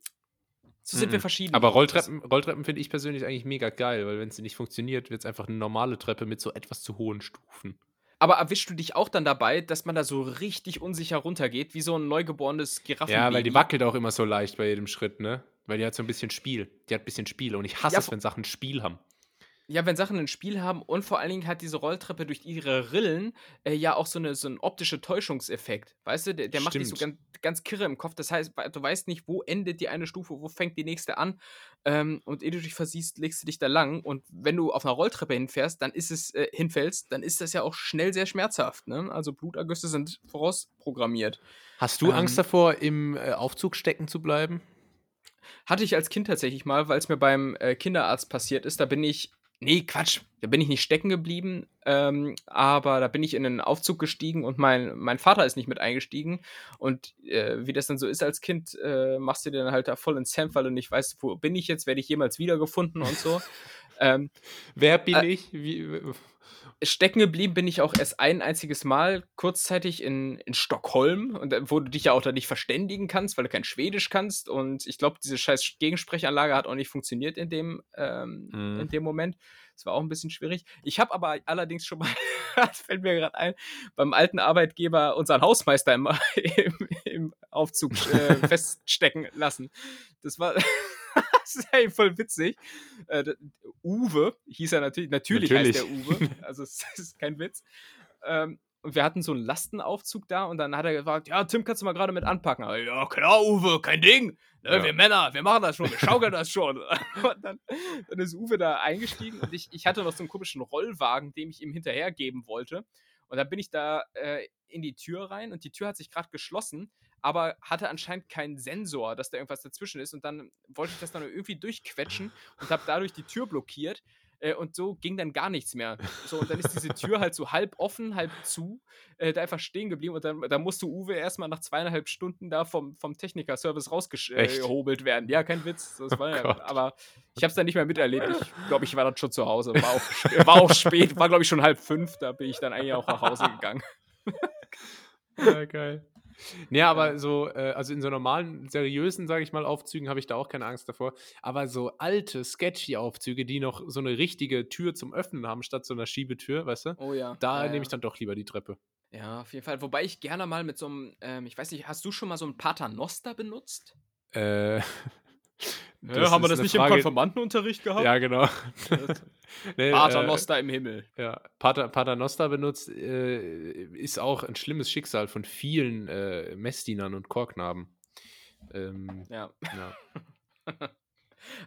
So sind wir Mhm. verschieden. Aber Rolltreppen, Rolltreppen finde ich persönlich eigentlich mega geil, weil wenn sie nicht funktioniert, wird es einfach eine normale Treppe mit so etwas zu hohen Stufen. Aber erwischst du dich auch dann dabei, dass man da so richtig unsicher runtergeht, wie so ein neugeborenes Giraffen? Ja, weil die wackelt auch immer so leicht bei jedem Schritt, ne? Weil die hat so ein bisschen Spiel. Die hat ein bisschen Spiel. Und ich hasse Ja, es, wenn Sachen Spiel haben. Ja, wenn Sachen ein Spiel haben und vor allen Dingen hat diese Rolltreppe durch ihre Rillen äh, ja auch so, eine, so einen optische Täuschungseffekt. Weißt du, der, der macht dich so ganz, ganz kirre im Kopf. Das heißt, du weißt nicht, wo endet die eine Stufe, wo fängt die nächste an. Ähm, und ehe du dich versiehst, legst du dich da lang. Und wenn du auf einer Rolltreppe hinfährst, dann ist es, äh, hinfällst, dann ist das ja auch schnell sehr schmerzhaft. Ne? Also Blutergüsse sind vorausprogrammiert. Hast du Ähm, Angst davor, im äh, Aufzug stecken zu bleiben? Hatte ich als Kind tatsächlich mal, weil es mir beim äh, Kinderarzt passiert ist. Da bin ich, nee, Quatsch, da bin ich nicht stecken geblieben, ähm, aber da bin ich in einen Aufzug gestiegen und mein, mein Vater ist nicht mit eingestiegen. Und äh, wie das dann so ist als Kind, äh, machst du dir dann halt da voll ins Hemd, weil du nicht weißt, wo bin ich jetzt, werde ich jemals wiedergefunden und so. ähm, Wer bin Äh, ich? Wie, stecken geblieben bin ich auch erst ein einziges Mal kurzzeitig in, in Stockholm, und, da- wo du dich ja auch da nicht verständigen kannst, weil du kein Schwedisch kannst. Und ich glaube, diese scheiß Gegensprechanlage hat auch nicht funktioniert in dem, ähm, Mhm. in dem Moment. Das war auch ein bisschen schwierig. Ich habe aber allerdings schon mal, das fällt mir gerade ein, beim alten Arbeitgeber unseren Hausmeister im, im, im Aufzug äh, feststecken lassen. Das war. Das ist ey, voll witzig. Äh, Uwe hieß er natürlich. Natürlich, heißt der Uwe. Also es ist kein Witz. Ähm, und wir hatten so einen Lastenaufzug da und dann hat er gefragt, ja, Tim, kannst du mal gerade mit anpacken? Aber, ja, klar, Uwe, kein Ding. Ne, Ja. Wir Männer, wir machen das schon, wir schaukeln das schon. Und dann, dann ist Uwe da eingestiegen und ich, ich hatte noch so einen komischen Rollwagen, dem ich ihm hinterhergeben wollte. Und dann bin ich da äh, in die Tür rein und die Tür hat sich gerade geschlossen, aber hatte anscheinend keinen Sensor, dass da irgendwas dazwischen ist. Und dann wollte ich das dann irgendwie durchquetschen und habe dadurch die Tür blockiert. Äh, und so ging dann gar nichts mehr. So, und dann ist diese Tür halt so halb offen, halb zu, äh, da einfach stehen geblieben. Und dann, dann musste Uwe erstmal nach zweieinhalb Stunden da vom, vom Techniker-Service rausgehobelt werden. Ja, kein Witz. Das war Oh ja, Gott. aber ich habe es dann nicht mehr miterlebt. Ich glaube, ich war dann schon zu Hause. War auch, war auch spät, war glaube ich schon halb fünf. Da bin ich dann eigentlich auch nach Hause gegangen. Ja, geil. Nee, aber so, äh, also in so normalen, seriösen, sage ich mal, Aufzügen habe ich da auch keine Angst davor. Aber so alte, sketchy Aufzüge, die noch so eine richtige Tür zum Öffnen haben, statt so einer Schiebetür, weißt du? Oh ja. Da ja, nehme ja. ich dann doch lieber die Treppe. Ja, auf jeden Fall. Wobei ich gerne mal mit so einem, ähm, ich weiß nicht, hast du schon mal so ein Paternoster benutzt? Äh, Ja, haben wir das nicht im Frage- Konfirmandenunterricht gehabt? Ja, genau. Nee, Paternoster im Himmel. Äh, ja, Pater, Paternoster benutzt, äh, ist auch ein schlimmes Schicksal von vielen äh, Messdienern und Chorknaben. Ähm, Ja. ja.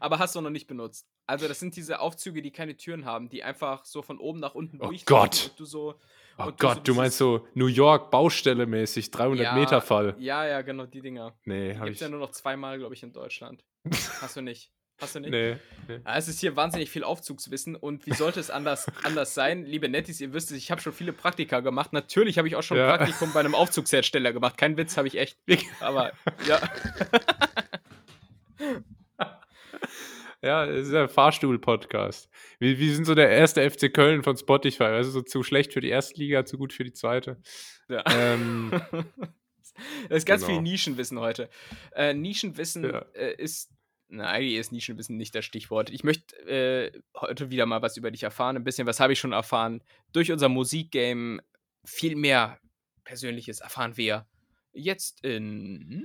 Aber hast du noch nicht benutzt. Also, das sind diese Aufzüge, die keine Türen haben, die einfach so von oben nach unten Oh Gott. Du so, Oh und Gott, du meinst so New York Baustelle mäßig, 300 Ja, Meter Fall. Ja, ja, genau, die Dinger. Nee, Die hab gibt es ich. ja nur noch zweimal, glaube ich, in Deutschland. Hast du nicht? Hast du nicht? Nee, nee. Ja, es ist hier wahnsinnig viel Aufzugswissen und wie sollte es anders, anders sein? Liebe Nettis, ihr wisst es, ich habe schon viele Praktika gemacht. Natürlich habe ich auch schon Ja. ein Praktikum bei einem Aufzugshersteller gemacht. Kein Witz, habe ich echt. Aber ja, Ja, es ist ein Fahrstuhl-Podcast. Wir, wir sind so der erste FC Köln von Spotify. Also so zu schlecht für die erste Liga, zu gut für die zweite. ja. Ähm, Es ist ganz Genau. viel Nischenwissen heute. Äh, Nischenwissen Ja. äh, ist. Na, eigentlich ist Nischenwissen nicht das Stichwort. Ich möchte äh, heute wieder mal was über dich erfahren. Ein bisschen was habe ich schon erfahren. Durch unser Musikgame viel mehr Persönliches erfahren wir jetzt in.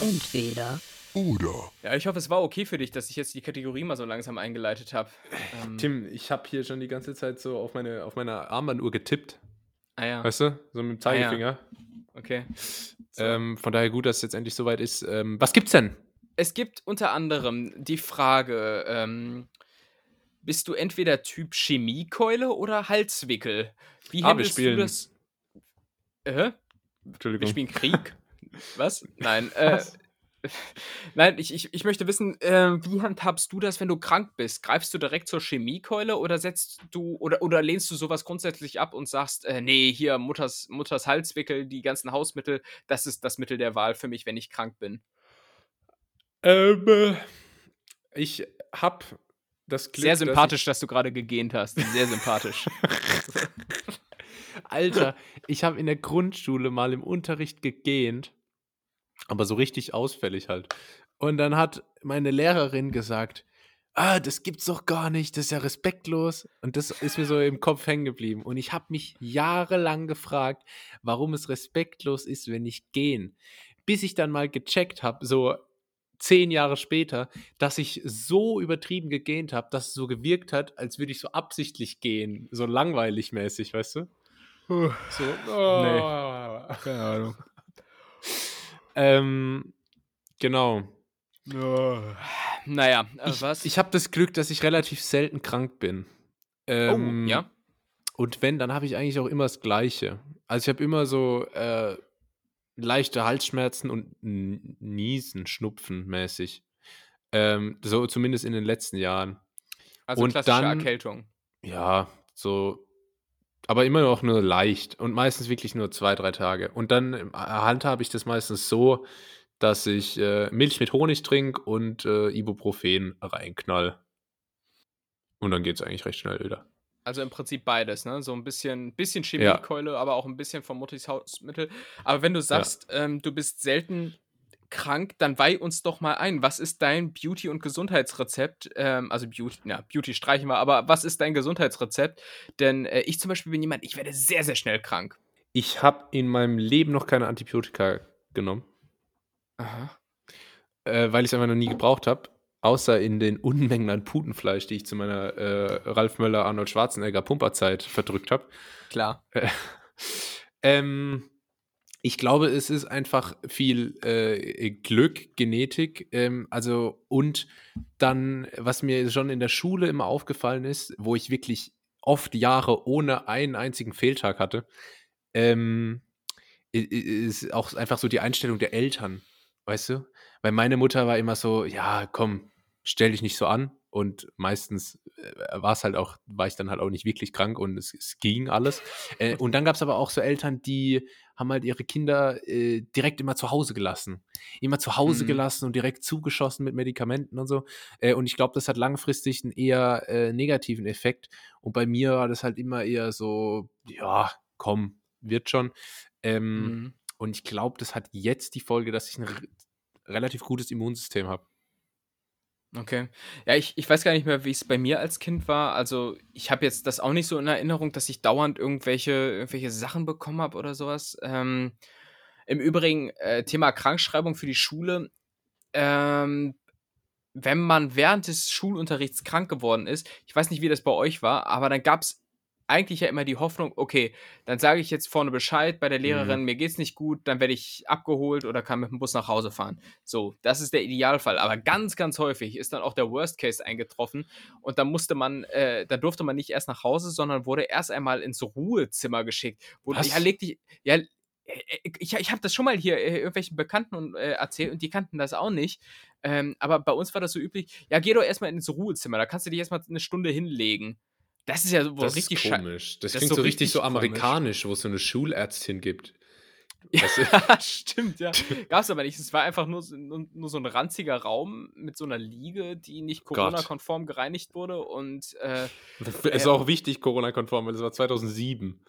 Entweder Oder. Ja, ich hoffe, es war okay für dich, dass ich jetzt die Kategorie mal so langsam eingeleitet habe. Ähm, Tim, ich habe hier schon die ganze Zeit so auf meine, auf meine Armbanduhr getippt. Ah ja, Weißt du? So mit dem Ah, ja. Zeigefinger. okay. So. Ähm, von daher gut, dass es jetzt endlich soweit ist. Ähm, was gibt's denn? Es gibt unter anderem die Frage, ähm, bist du entweder Typ Chemiekeule oder Halswickel? Wie Ah, wir spielen- du das? Äh? Wir Entschuldigung. spielen Krieg? Was? Nein, äh, Was? Nein, ich, ich, ich möchte wissen, äh, wie handhabst du das, wenn du krank bist? Greifst du direkt zur Chemiekeule oder setzt du oder, oder lehnst du sowas grundsätzlich ab und sagst, äh, nee, hier Mutters, Mutters Halswickel, die ganzen Hausmittel, das ist das Mittel der Wahl für mich, wenn ich krank bin? Ähm, äh, ich hab das Glück, Sehr dass sympathisch, dass du gerade gegähnt hast. Sehr sympathisch. Alter, ich habe in der Grundschule mal im Unterricht gegähnt, aber so richtig ausfällig halt. Und dann hat meine Lehrerin gesagt, ah, das gibt's doch gar nicht, das ist ja respektlos. Und das ist mir so im Kopf hängen geblieben. Und ich habe mich jahrelang gefragt, warum es respektlos ist, wenn ich gehen. Bis ich dann mal gecheckt habe, so zehn Jahre später, dass ich so übertrieben gegähnt habe, dass es so gewirkt hat, als würde ich so absichtlich gehen, so langweilig mäßig, weißt du? So, oh. Keine Ahnung. Ähm, genau. Naja, äh, Ich, was? ich habe das Glück, dass ich relativ selten krank bin. Ähm, oh, ja. Und wenn, dann habe ich eigentlich auch immer das Gleiche. Also ich habe immer so äh, leichte Halsschmerzen und Niesen, Schnupfen mäßig. Ähm, so zumindest in den letzten Jahren. Also und klassische dann- Erkältung. Ja, so. Aber immer noch nur leicht und meistens wirklich nur zwei, drei Tage. Und dann ähm, handhabe ich das meistens so, dass ich äh, Milch mit Honig trinke und äh, Ibuprofen reinknall. Und dann geht es eigentlich recht schnell wieder. Also im Prinzip beides, ne? So ein bisschen, bisschen Chemiekeule, ja. aber auch ein bisschen von Muttis Hausmittel. Aber wenn du sagst, ja. ähm, du bist selten krank, dann weih uns doch mal ein. Was ist dein Beauty- und Gesundheitsrezept? Ähm, also Beauty, ja, Beauty streichen wir, aber was ist dein Gesundheitsrezept? Denn äh, ich zum Beispiel bin jemand, ich werde sehr, sehr schnell krank. Ich habe in meinem Leben noch keine Antibiotika genommen. Aha. Äh, weil ich es einfach noch nie gebraucht habe. Außer in den Unmengen an Putenfleisch, die ich zu meiner äh, Ralf Möller, Arnold Schwarzenegger Pumperzeit verdrückt habe. Klar. Äh, ähm, ich glaube, es ist einfach viel äh, Glück, Genetik, ähm, also und dann, was mir schon in der Schule immer aufgefallen ist, wo ich wirklich oft Jahre ohne einen einzigen Fehltag hatte, ähm, ist auch einfach so die Einstellung der Eltern, weißt du? Weil meine Mutter war immer so, ja, komm, stell dich nicht so an, und meistens äh, war es halt auch, war ich dann halt auch nicht wirklich krank und es, es ging alles. Äh, und dann gab es aber auch so Eltern, die haben halt ihre Kinder äh, direkt immer zu Hause gelassen. Immer zu Hause mhm. gelassen und direkt zugeschossen mit Medikamenten und so. Äh, und ich glaube, das hat langfristig einen eher äh, negativen Effekt. Und bei mir war das halt immer eher so, ja, komm, wird schon. Ähm, mhm. Und ich glaube, das hat jetzt die Folge, dass ich ein relativ gutes Immunsystem habe. Okay. Ja, ich, ich weiß gar nicht mehr, wie es bei mir als Kind war. Also, ich habe jetzt das auch nicht so in Erinnerung, dass ich dauernd irgendwelche, irgendwelche Sachen bekommen habe oder sowas. Ähm, Im Übrigen, äh, Thema Krankschreibung für die Schule. Ähm, wenn man während des Schulunterrichts krank geworden ist, ich weiß nicht, wie das bei euch war, aber dann gab es eigentlich ja immer die Hoffnung, okay, dann sage ich jetzt vorne Bescheid bei der Lehrerin, mhm. mir geht's nicht gut, dann werde ich abgeholt oder kann mit dem Bus nach Hause fahren. So, das ist der Idealfall. Aber ganz, ganz häufig ist dann auch der Worst Case eingetroffen und dann musste man, äh, da durfte man nicht erst nach Hause, sondern wurde erst einmal ins Ruhezimmer geschickt. Wo, Was? Ja, leg dich, ja, äh, äh, ich, ich habe das schon mal hier äh, irgendwelchen Bekannten äh, erzählt und die kannten das auch nicht. Ähm, aber bei uns war das so üblich, ja, geh doch erstmal ins Ruhezimmer, da kannst du dich erstmal eine Stunde hinlegen. Das ist ja so das richtig komisch. Das, das klingt so richtig, so amerikanisch, wo es so eine Schulärztin gibt. Ja, stimmt, ja. Gab es aber nicht. Es war einfach nur, nur, nur, so ein ranziger Raum mit so einer Liege, die nicht Corona-konform gereinigt wurde. Und äh, ist äh, auch wichtig, Corona-konform, weil das war 2007.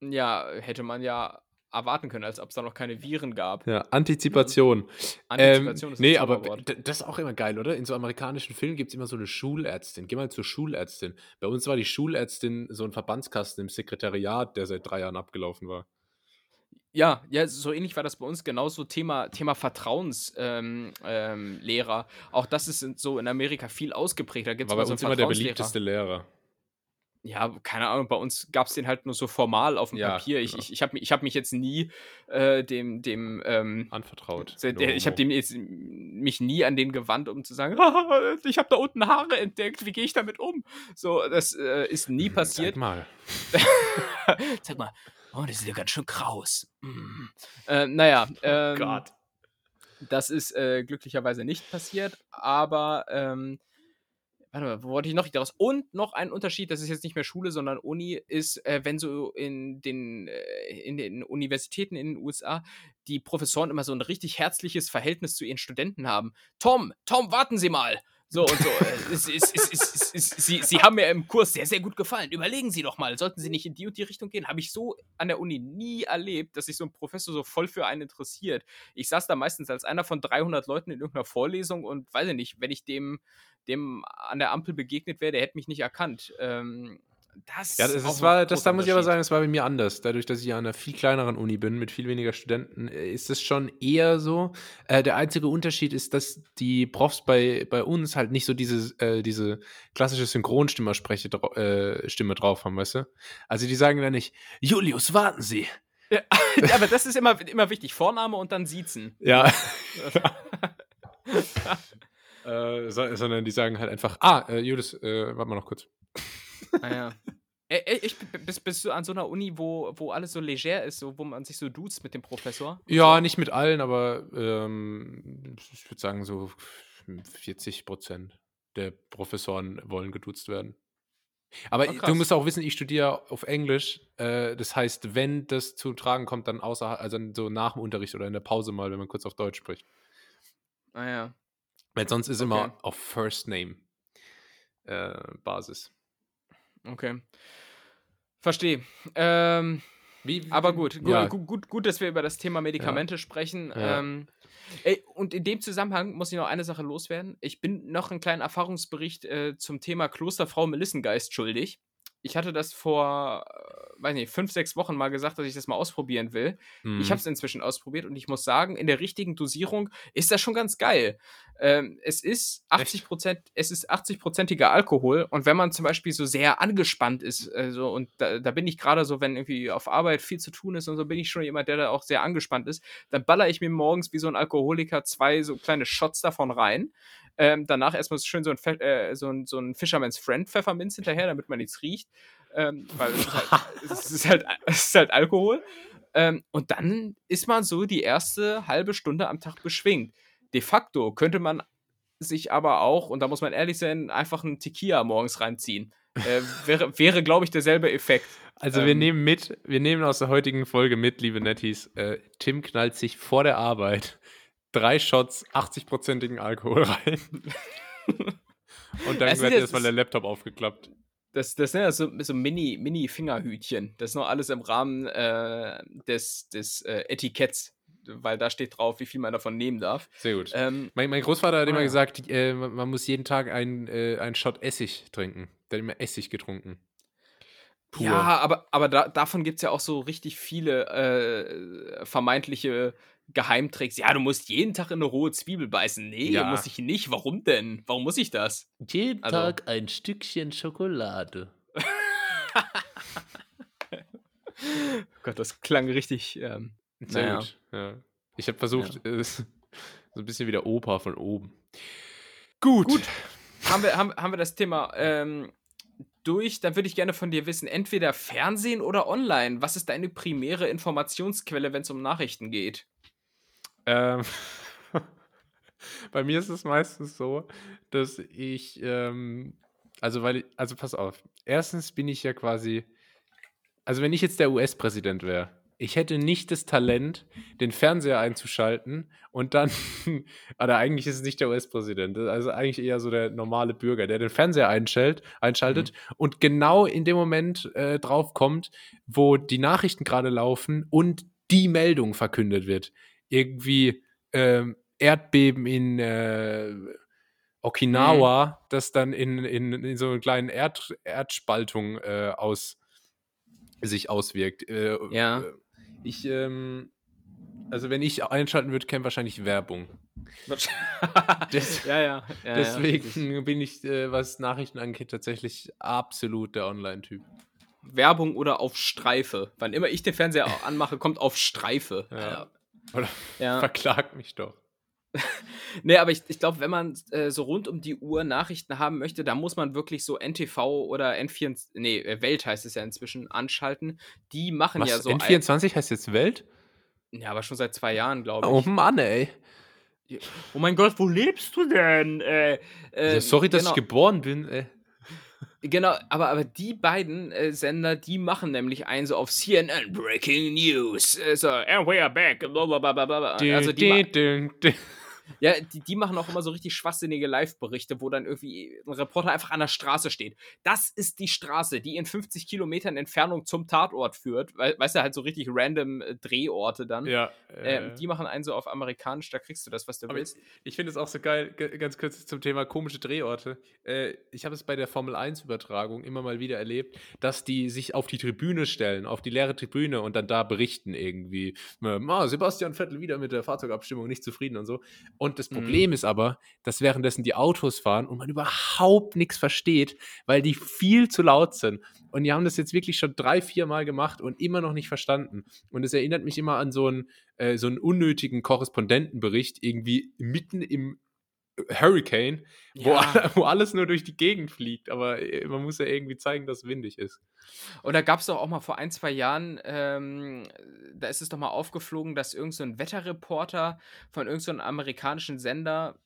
Ja, hätte man ja erwarten können, als ob es da noch keine Viren gab. Ja, Antizipation. Antizipation ähm, ist Nee, aber das ist auch immer geil, oder? In so amerikanischen Filmen gibt es immer so eine Schulärztin. Geh mal zur Schulärztin. Bei uns war die Schulärztin so ein Verbandskasten im Sekretariat, der seit drei Jahren abgelaufen war. Ja, ja, so ähnlich war das bei uns genauso Thema, Thema Vertrauenslehrer. Ähm, ähm, auch das ist so in Amerika viel ausgeprägt. Da gibt's war bei uns immer der beliebteste Lehrer. Ja, keine Ahnung, bei uns gab es den halt nur so formal auf dem ja, Papier. Ich, genau. ich, ich habe ich hab mich jetzt nie äh, dem, dem ähm, anvertraut. Der, ich habe mich nie an den gewandt, um zu sagen, ich habe da unten Haare entdeckt, wie gehe ich damit um? So, das äh, ist nie hm, passiert. Sag mal. Sag mal, oh, das ist ja ganz schön kraus. Mm. Äh, naja, oh ähm, oh Gott. Das ist äh, glücklicherweise nicht passiert, aber ähm, warte mal, wo wollte ich noch nicht raus? Und noch ein Unterschied, das ist jetzt nicht mehr Schule, sondern Uni, ist, äh, wenn so in den, äh, in den Universitäten in den USA die Professoren immer so ein richtig herzliches Verhältnis zu ihren Studenten haben. Tom, Tom, warten Sie mal. So und so. Äh, es, es, es, Sie, Sie haben mir im Kurs sehr, sehr gut gefallen. Überlegen Sie doch mal, sollten Sie nicht in die und die Richtung gehen? Habe ich so an der Uni nie erlebt, dass sich so ein Professor so voll für einen interessiert. Ich saß da meistens als einer von 300 Leuten in irgendeiner Vorlesung und weiß ich nicht, wenn ich dem, dem an der Ampel begegnet wäre, der hätte mich nicht erkannt. Ähm, das ja, das, das war, das da muss ich aber sagen, das war bei mir anders. Dadurch, dass ich an einer viel kleineren Uni bin, mit viel weniger Studenten, äh, ist es schon eher so. Äh, der einzige Unterschied ist, dass die Profs bei, bei uns halt nicht so diese, äh, diese klassische Synchronstimmerspreche äh, Stimme drauf haben, weißt du? Also die sagen dann nicht, Julius, warten Sie. Ja, aber das ist immer, immer wichtig. Vorname und dann siezen. Ja. äh, so, sondern die sagen halt einfach, ah, äh, Julius, äh, warte mal noch kurz. Ah, ja. Ich, bist, bist du an so einer Uni, wo, wo alles so leger ist, so, wo man sich so duzt mit dem Professor? Ja, so? nicht mit allen, aber ähm, ich würde sagen, so 40 Prozent der Professoren wollen geduzt werden. Aber oh, du musst auch wissen, ich studiere auf Englisch. Äh, das heißt, wenn das zu tragen kommt, dann außer, also so nach dem Unterricht oder in der Pause mal, wenn man kurz auf Deutsch spricht. Ah ja. Weil sonst ist okay. immer auf First Name. äh, Basis. Okay. Verstehe. Ähm, Wie, wie, aber gut, gu- Ja. gu- gut, gut, dass wir über das Thema Medikamente sprechen. Ja. Ähm, ey, und in dem Zusammenhang muss ich noch eine Sache loswerden. Ich bin noch einen kleinen Erfahrungsbericht äh, zum Thema Klosterfrau Melissengeist schuldig. Ich hatte das vor, äh, weiß nicht, fünf, sechs Wochen mal gesagt, dass ich das mal ausprobieren will. Mhm. Ich habe es inzwischen ausprobiert und ich muss sagen, in der richtigen Dosierung ist das schon ganz geil. Ähm, es ist 80 Prozent, es ist 80-prozentiger Alkohol und wenn man zum Beispiel so sehr angespannt ist, äh, so, und da, da bin ich gerade so, wenn irgendwie auf Arbeit viel zu tun ist und so, bin ich schon jemand, der da auch sehr angespannt ist, dann baller ich mir morgens wie so ein Alkoholiker zwei so kleine Shots davon rein. Ähm, danach erstmal schön so ein, Fe äh, so ein, so ein Fisherman's Friend Pfefferminz hinterher, damit man nichts riecht. Ähm, weil es ist, halt, es, ist halt, es ist halt Alkohol. Ähm, und dann ist man so die erste halbe Stunde am Tag beschwingt. De facto könnte man sich aber auch, und da muss man ehrlich sein, einfach einen Tequila morgens reinziehen. Äh, wäre, wäre glaube ich, derselbe Effekt. Also wir Ähm, nehmen mit, wir nehmen aus der heutigen Folge mit, liebe Netties, äh, Tim knallt sich vor der Arbeit drei Shots 80-prozentigen Alkohol rein. Und dann wird erstmal der Laptop aufgeklappt. Das, das sind ja so, so Mini- Mini-Fingerhütchen. das ist noch alles im Rahmen äh, des, des äh, Etiketts, weil da steht drauf, wie viel man davon nehmen darf. Sehr gut. Ähm, mein, mein Großvater hat ah, immer gesagt, äh, man, muss jeden Tag einen, äh, Shot Essig trinken. Der hat immer Essig getrunken. Pur. Ja, aber, aber da, davon gibt es ja auch so richtig viele äh, vermeintliche Geheimtricks. Ja, du musst jeden Tag in eine rohe Zwiebel beißen. Nee, Ja. muss ich nicht. Warum denn? Warum muss ich das? Jeden Also- Tag ein Stückchen Schokolade. Gott, das klang richtig. Ähm, Sehr Naja. gut. Ja. Ich habe versucht, äh, so ein bisschen wie der Opa von oben. Gut. Gut. haben, wir, haben, haben wir das Thema ähm, durch? Dann würde ich gerne von dir wissen: entweder Fernsehen oder online. Was ist deine primäre Informationsquelle, wenn es um Nachrichten geht? Ähm, bei mir ist es meistens so, dass ich, ähm, also weil ich, also pass auf. Erstens bin ich ja quasi, also wenn ich jetzt der US-Präsident wäre, ich hätte nicht das Talent, den Fernseher einzuschalten und dann, oder eigentlich ist es nicht der US-Präsident, also eigentlich eher so der normale Bürger, der den Fernseher einschaltet, einschaltet und genau in dem Moment äh, drauf kommt, wo die Nachrichten gerade laufen und die Meldung verkündet wird. Irgendwie ähm, Erdbeben in äh, Okinawa, das dann in, in, in so einer kleinen Erd, Erdspaltung äh, aus, sich auswirkt. Äh, Ja. äh, Ich, ähm, also wenn ich einschalten würde, käme wahrscheinlich Werbung. Des- ja, ja, ja. Deswegen bin ich, äh, was Nachrichten angeht, tatsächlich absolut der Online-Typ. Ja. Werbung oder auf Streife. Wann immer ich den Fernseher anmache, kommt auf Streife. Ja. Oder Ja. verklag mich doch. Nee, aber ich, ich glaube, wenn man äh, so rund um die Uhr Nachrichten haben möchte, da muss man wirklich so NTV oder N4, nee, äh, Welt heißt es ja inzwischen, anschalten. Die machen Was, ja so. N24 heißt jetzt Welt? Ja, aber schon seit zwei Jahren, glaube ich. Oh Mann, ey. Oh mein Gott, wo lebst du denn? Äh, äh, ja, sorry, dass genau, ich geboren bin. Ey. Genau, aber, aber die beiden äh, Sender, die machen nämlich einen so auf CNN Breaking News. Äh, so, and we are back. Blablabla. Also die, Ja, die, die machen auch immer so richtig schwachsinnige Live-Berichte, wo dann irgendwie ein Reporter einfach an der Straße steht. Das ist die Straße, die in 50 Kilometern Entfernung zum Tatort führt. We weißt du, halt so richtig random äh, Drehorte dann. Ja, Ähm, äh, die machen einen so auf amerikanisch, da kriegst du das, was du willst. Ich finde es auch so geil, ganz kurz zum Thema komische Drehorte. Äh, ich habe es bei der Formel 1-Übertragung immer mal wieder erlebt, dass die sich auf die Tribüne stellen, auf die leere Tribüne und dann da berichten irgendwie. ähm, Ah, Sebastian Vettel wieder mit der Fahrzeugabstimmung nicht zufrieden und so. Und das Mhm. Problem ist aber, dass währenddessen die Autos fahren und man überhaupt nichts versteht, weil die viel zu laut sind. Und die haben das jetzt wirklich schon drei, vier Mal gemacht und immer noch nicht verstanden. Und es erinnert mich immer an so einen, äh, so einen unnötigen Korrespondentenbericht, irgendwie mitten im Hurricane, wo, Ja. wo alles nur durch die Gegend fliegt. Aber äh, man muss ja irgendwie zeigen, dass es windig ist. Und da gab es doch auch mal vor ein, zwei Jahren, ähm, da ist es doch mal aufgeflogen, dass irgendein so ein Wetterreporter von irgendeinem so amerikanischen Sender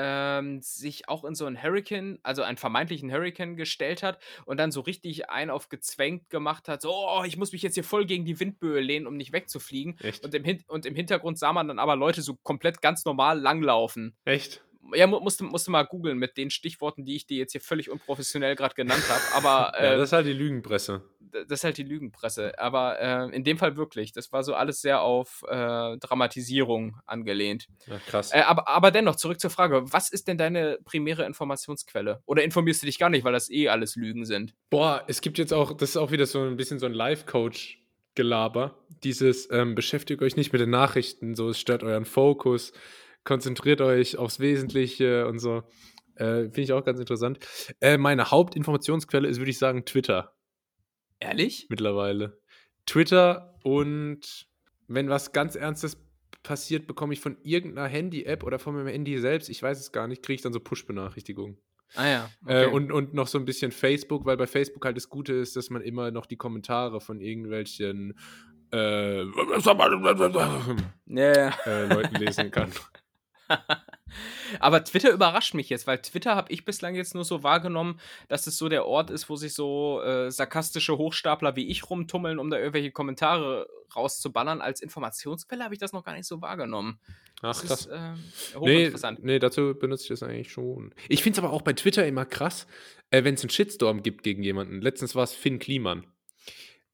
ähm, sich auch in so einen Hurricane, also einen vermeintlichen Hurricane gestellt hat und dann so richtig ein auf gezwängt gemacht hat, so, oh, ich muss mich jetzt hier voll gegen die Windböe lehnen, um nicht wegzufliegen. Echt? Und im, Hin und im Hintergrund sah man dann aber Leute so komplett ganz normal langlaufen. Echt? Ja, musst, du mal googeln mit den Stichworten, die ich dir jetzt hier völlig unprofessionell gerade genannt habe. Aber ja, äh, das ist halt die Lügenpresse. das ist halt die Lügenpresse. Aber äh, in dem Fall wirklich. Das war so alles sehr auf äh, Dramatisierung angelehnt. Ja, krass. Äh, aber, aber dennoch, zurück zur Frage: Was ist denn deine primäre Informationsquelle? Oder informierst du dich gar nicht, weil das eh alles Lügen sind? Boah, es gibt jetzt auch, das ist auch wieder so ein bisschen so ein Life-Coach-Gelaber. Dieses, ähm, beschäftigt euch nicht mit den Nachrichten, so, es stört euren Fokus, konzentriert euch aufs Wesentliche und so. Äh, Finde ich auch ganz interessant. Äh, meine Hauptinformationsquelle ist, würde ich sagen, Twitter Ehrlich? mittlerweile. Twitter und wenn was ganz Ernstes passiert, bekomme ich von irgendeiner Handy-App oder von meinem Handy selbst, ich weiß es gar nicht, kriege ich dann so Push-Benachrichtigungen. Ah ja. Äh, okay. und, und noch so ein bisschen Facebook, weil bei Facebook halt das Gute ist, dass man immer noch die Kommentare von irgendwelchen äh, ja. äh, Leuten lesen kann. Aber Twitter überrascht mich jetzt, weil Twitter habe ich bislang jetzt nur so wahrgenommen, dass es so der Ort ist, wo sich so äh, sarkastische Hochstapler wie ich rumtummeln, um da irgendwelche Kommentare rauszuballern. Als Informationsquelle habe ich das noch gar nicht so wahrgenommen. Ach, Das ist äh, Nee, hochinteressant. nee, dazu benutze ich das eigentlich schon. Ich finde es aber auch bei Twitter immer krass, äh, wenn es einen Shitstorm gibt gegen jemanden. Letztens war es Finn Kliman.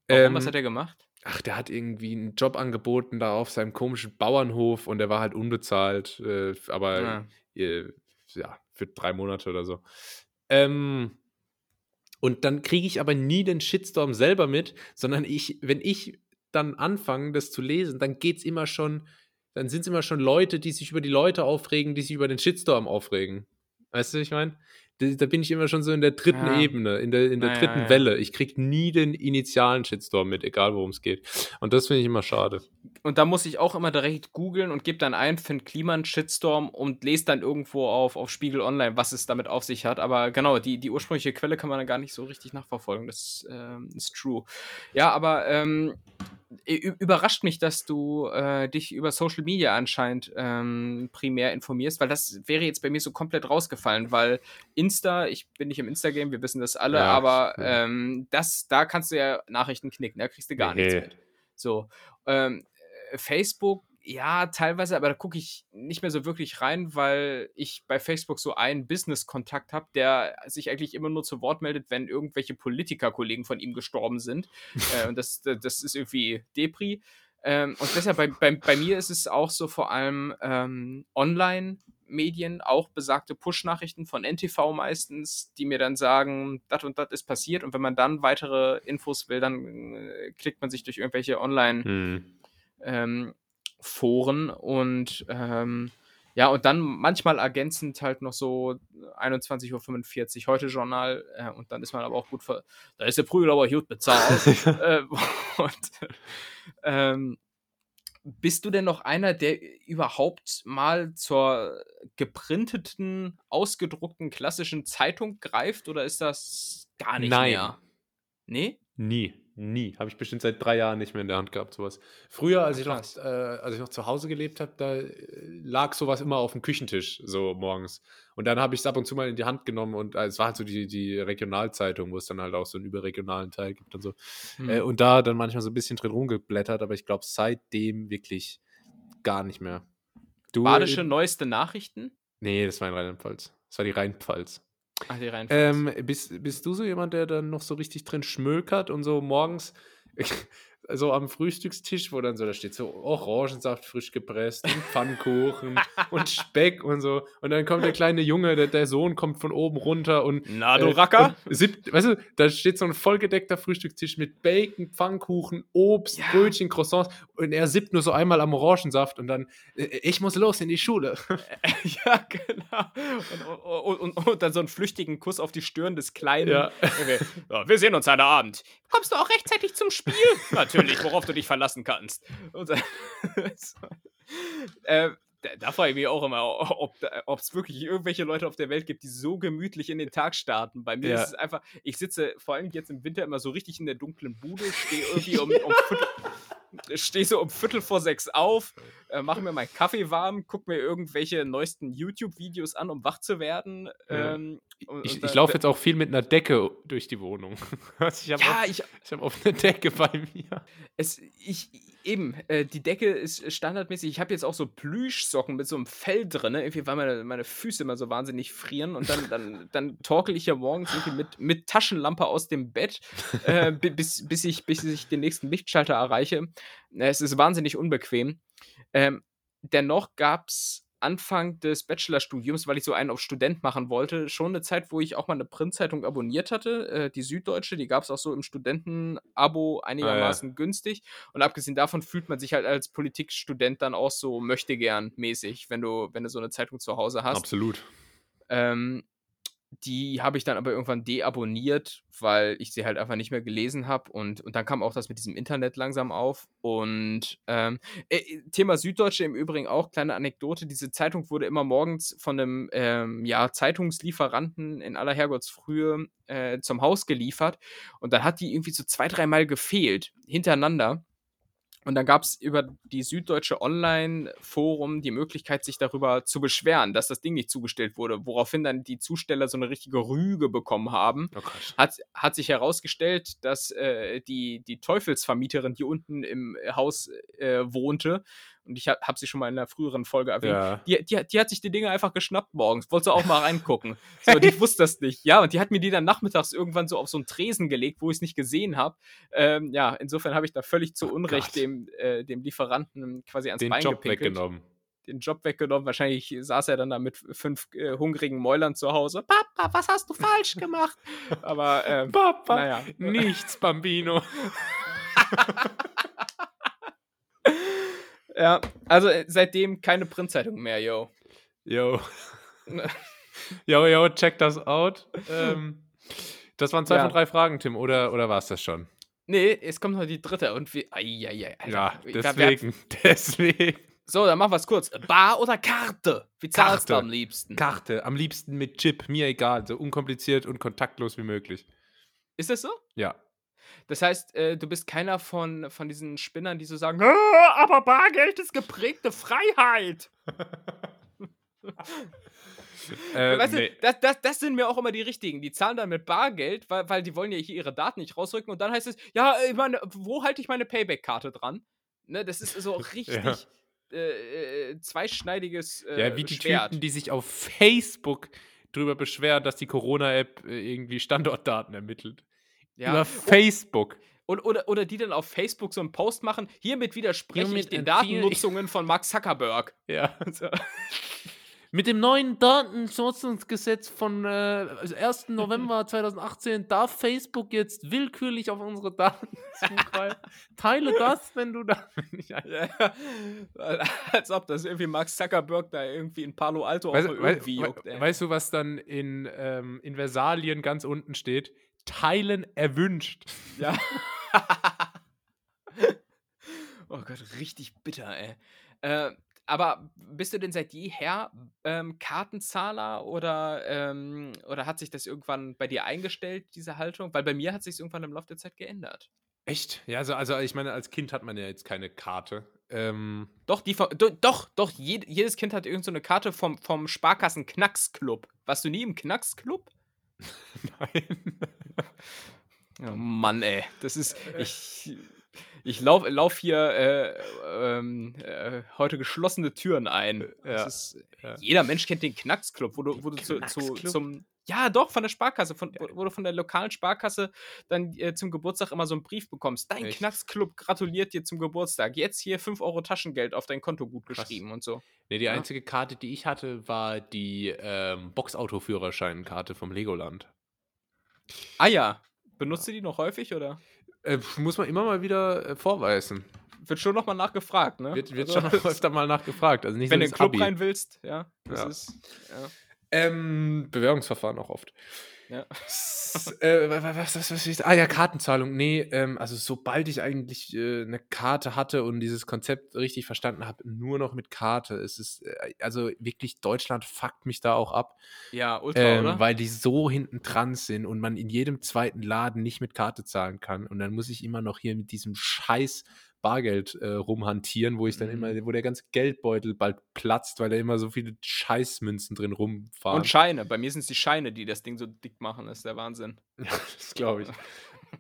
Warum? Was Ähm, hat er gemacht? Ach, der hat irgendwie einen Job angeboten da auf seinem komischen Bauernhof und der war halt unbezahlt, äh, aber Ja. äh, ja, für drei Monate oder so. Ähm, und dann kriege ich aber nie den Shitstorm selber mit, sondern ich, wenn ich dann anfange, das zu lesen, dann geht's immer schon, dann sind es immer schon Leute, die sich über die Leute aufregen, die sich über den Shitstorm aufregen. Weißt du, was ich meine? Da, da bin ich immer schon so in der dritten Ja. Ebene, in der, in der Ja, dritten ja. Welle. Ich krieg nie den initialen Shitstorm mit, egal worum es geht. Und das finde ich immer schade. Und da muss ich auch immer direkt googeln und gebe dann ein, Finn Kliman Shitstorm und lese dann irgendwo auf, auf Spiegel Online, was es damit auf sich hat. Aber genau, die, die ursprüngliche Quelle kann man dann gar nicht so richtig nachverfolgen. Das ähm, ist true. Ja, aber ähm, überrascht mich, dass du äh, dich über Social Media anscheinend ähm, primär informierst, weil das wäre jetzt bei mir so komplett rausgefallen, weil Insta, ich bin nicht im Instagram, wir wissen das alle, Ja, aber ja. ähm, das, da kannst du ja Nachrichten knicken, da kriegst du gar nichts Nee. mit. So. Ähm, äh, Facebook, ja, teilweise, aber da gucke ich nicht mehr so wirklich rein, weil ich bei Facebook so einen Business-Kontakt habe, der sich eigentlich immer nur zu Wort meldet, wenn irgendwelche Politikerkollegen von ihm gestorben sind. äh, und das, das ist irgendwie Depri. Ähm, und deshalb, bei, bei, bei mir ist es auch so vor allem ähm, Online-Medien, auch besagte Push-Nachrichten von NTV meistens, die mir dann sagen, das und das ist passiert. Und wenn man dann weitere Infos will, dann äh, klickt man sich durch irgendwelche Online- Hm. ähm, Foren und ähm, ja, und dann manchmal ergänzend halt noch so 21.45 Uhr heute Journal äh, und dann ist man aber auch gut ver da ist der Prügel aber gut bezahlt. äh, und, ähm, bist du denn noch einer, der überhaupt mal zur geprinteten, ausgedruckten klassischen Zeitung greift oder ist das gar nicht Nein. mehr? Nee? Nie, nie. Habe ich bestimmt seit drei Jahren nicht mehr in der Hand gehabt, sowas. Früher, als ich noch, äh, als ich noch zu Hause gelebt habe, da äh, lag sowas immer auf dem Küchentisch, so morgens. Und dann habe ich es ab und zu mal in die Hand genommen und äh, es war halt so die, die Regionalzeitung, wo es dann halt auch so einen überregionalen Teil gibt und so. Hm. Äh, und da dann manchmal so ein bisschen drin rumgeblättert, aber ich glaube seitdem wirklich gar nicht mehr. Du, Badische äh, neueste Nachrichten? Nee, das war in Rheinland-Pfalz. Das war die Rheinpfalz. Ach, die. Ähm, bist, bist du so jemand, der dann noch so richtig drin schmökert und so morgens so am Frühstückstisch, wo dann so, da steht so Orangensaft frisch gepresst und Pfannkuchen und Speck und so. Und dann kommt der kleine Junge, der, der Sohn kommt von oben runter und Na, du äh, Racker? Sieb, weißt du, da steht so ein vollgedeckter Frühstückstisch mit Bacon, Pfannkuchen, Obst, Ja. Brötchen, Croissants und er sippt nur so einmal am Orangensaft und dann, äh, ich muss los in die Schule. ja, genau. Und, und, und, und dann so einen flüchtigen Kuss auf die Stirn des Kleinen. Ja. Okay. Ja, wir sehen uns heute Abend. Kommst du auch rechtzeitig zum Spiel? Natürlich, worauf du dich verlassen kannst. Und dann, so. äh, da, da frage ich mich auch immer, ob es wirklich irgendwelche Leute auf der Welt gibt, die so gemütlich in den Tag starten. Bei mir Ja. ist es einfach, ich sitze vor allem jetzt im Winter immer so richtig in der dunklen Bude, stehe irgendwie um, um Viertel, stehe so um Viertel vor sechs auf, äh, mache mir meinen Kaffee warm, gucke mir irgendwelche neuesten YouTube-Videos an, um wach zu werden. Ja. Ähm, und, Ich, und ich dann- laufe jetzt auch viel mit einer Decke durch die Wohnung. Also ich habe Ja, oft, ich, ich hab oft eine Decke bei mir. es, ich, eben, äh, die Decke ist standardmäßig. Ich habe jetzt auch so Plüschsocken mit so einem Fell drin, irgendwie, weil meine, meine Füße immer so wahnsinnig frieren. Und dann, dann, dann torkel ich ja morgens irgendwie mit, mit Taschenlampe aus dem Bett, äh, bi- bis, bis, ich, bis ich den nächsten Lichtschalter erreiche. Äh, Es ist wahnsinnig unbequem. Ähm, dennoch gab es Anfang des Bachelorstudiums, weil ich so einen auf Student machen wollte, schon eine Zeit, wo ich auch mal eine Printzeitung abonniert hatte, äh, die Süddeutsche, die gab es auch so im Studenten-Abo einigermaßen günstig. Und abgesehen davon fühlt man sich halt als Politikstudent dann auch so möchte gern mäßig, wenn du, wenn du so eine Zeitung zu Hause hast. Absolut. Ähm, die habe ich dann aber irgendwann deabonniert, weil ich sie halt einfach nicht mehr gelesen habe. Und, und dann kam auch das mit diesem Internet langsam auf. Und ähm, äh, Thema Süddeutsche im Übrigen auch, kleine Anekdote. Diese Zeitung wurde immer morgens von einem ähm, ja, Zeitungslieferanten in aller Herrgottsfrühe äh, zum Haus geliefert. Und dann hat die irgendwie so zwei, dreimal gefehlt, hintereinander. Und dann gab es über die Süddeutsche Online-Forum die Möglichkeit, sich darüber zu beschweren, dass das Ding nicht zugestellt wurde, woraufhin dann die Zusteller so eine richtige Rüge bekommen haben. Oh. Hat, hat sich herausgestellt, dass äh, die, die Teufelsvermieterin, die unten im Haus äh, wohnte, und ich habe hab sie schon mal in einer früheren Folge erwähnt, Ja. die, die, die hat sich die Dinge einfach geschnappt morgens. Wollte auch mal reingucken. So, ich wusste das nicht. Ja, und die hat mir die dann nachmittags irgendwann so auf so einen Tresen gelegt, wo ich es nicht gesehen habe. Ähm, ja, insofern habe ich da völlig zu Oh Unrecht Gott. dem, äh, dem Lieferanten quasi ans Den Bein Job gepinkelt. weggenommen. Den Job weggenommen. Wahrscheinlich saß er dann da mit fünf äh, hungrigen Mäulern zu Hause. Papa, was hast du falsch gemacht? Aber ähm, Papa, naja. nichts, Bambino. ja, also äh, seitdem keine Printzeitung mehr, yo. Yo. yo, yo, check das out. Ähm, das waren zwei Ja. von drei Fragen, Tim, oder, oder war es das schon? Nee, es kommt noch die dritte und wir. Eieiei, Alter. ja, Wer- wer- deswegen. Deswegen. So, dann machen wir es kurz. Bar oder Karte? Wie zahlst du Karte. am liebsten? Karte, am liebsten mit Chip, mir egal, so unkompliziert und kontaktlos wie möglich. Ist das so? Ja. Das heißt, äh, du bist keiner von, von diesen Spinnern, die so sagen, "Ah, aber Bargeld ist geprägte Freiheit. Äh, weißt nee. du, das, das, das sind mir auch immer die richtigen. Die zahlen dann mit Bargeld, weil, weil die wollen ja hier ihre Daten nicht rausrücken und dann heißt es, ja, ich meine, wo halte ich meine Payback-Karte dran? Ne, das ist so richtig äh, äh, zweischneidiges äh, ja, wie die Schwert. Typen, die sich auf Facebook drüber beschweren, dass die Corona-App äh, irgendwie Standortdaten ermittelt. Ja. Über Facebook. Oder, oder, oder die dann auf Facebook so einen Post machen, hiermit widerspreche ich Hiermit den ich- Datennutzungen von Mark Zuckerberg. Ja. So. Mit dem neuen Datenschutzgesetz von äh, 1. November 2018 darf Facebook jetzt willkürlich auf unsere Daten zugreifen. Teile das, wenn du da. Als ob das irgendwie Mark Zuckerberg da irgendwie in Palo Alto Weißt, irgendwie wei- juckt. ey. weißt du, was dann in, ähm, in Versalien ganz unten steht? Teilen erwünscht. Ja. oh Gott, richtig bitter, ey. Äh, aber bist du denn seit jeher ähm, Kartenzahler oder, ähm, oder hat sich das irgendwann bei dir eingestellt, diese Haltung? Weil bei mir hat sich irgendwann im Laufe der Zeit geändert. Echt? Ja, also, also ich meine, als Kind hat man ja jetzt keine Karte. Ähm, Doch, die vom, do, doch, doch, jed, jedes Kind hat irgend so eine Karte vom, vom Sparkassen Knacksclub. Warst du nie im Knacksclub? Nein. Oh Mann, ey. Das ist. Ich, ich laufe lauf hier äh, ähm, äh, heute geschlossene Türen ein. Ja, ist. Jeder Mensch kennt den Knacksclub, wo du, wo du zu, zu, zum. Ja, doch, von der Sparkasse, von, wo, wo du von der lokalen Sparkasse dann äh, zum Geburtstag immer so einen Brief bekommst. Dein Echt? Knacksclub gratuliert dir zum Geburtstag. Jetzt hier 5 Euro Taschengeld auf dein Konto gut Krass. geschrieben und so. Nee, die Ja. einzige Karte, die ich hatte, war die ähm, Boxautoführerscheinkarte vom Legoland. Ah ja. Benutzt du die noch häufig oder? Äh, muss man immer mal wieder äh, vorweisen. Wird schon nochmal nachgefragt, ne? Wird, wird Also, schon öfter mal nachgefragt. Also nicht Wenn du so in den Club Abi. rein willst, ja. Das Ja. ist. Ja. Ähm, Bewerbungsverfahren auch oft. Ja. S- äh, wa- wa- was, was, was, was, ah ja, Kartenzahlung. Nee, ähm, also sobald ich eigentlich äh, eine Karte hatte und dieses Konzept richtig verstanden habe, nur noch mit Karte. Es ist, äh, also wirklich, Deutschland fuckt mich da auch ab, Ja, ultra, ähm, oder? weil die so hinten dran sind und man in jedem zweiten Laden nicht mit Karte zahlen kann. Und dann muss ich immer noch hier mit diesem scheiß Bargeld äh, rumhantieren, wo ich dann Mhm. immer, wo der ganze Geldbeutel bald platzt, weil da immer so viele Scheißmünzen drin rumfahren. Und Scheine. Bei mir sind es die Scheine, die das Ding so dick machen. Das ist der Wahnsinn. Ja, das glaube ich.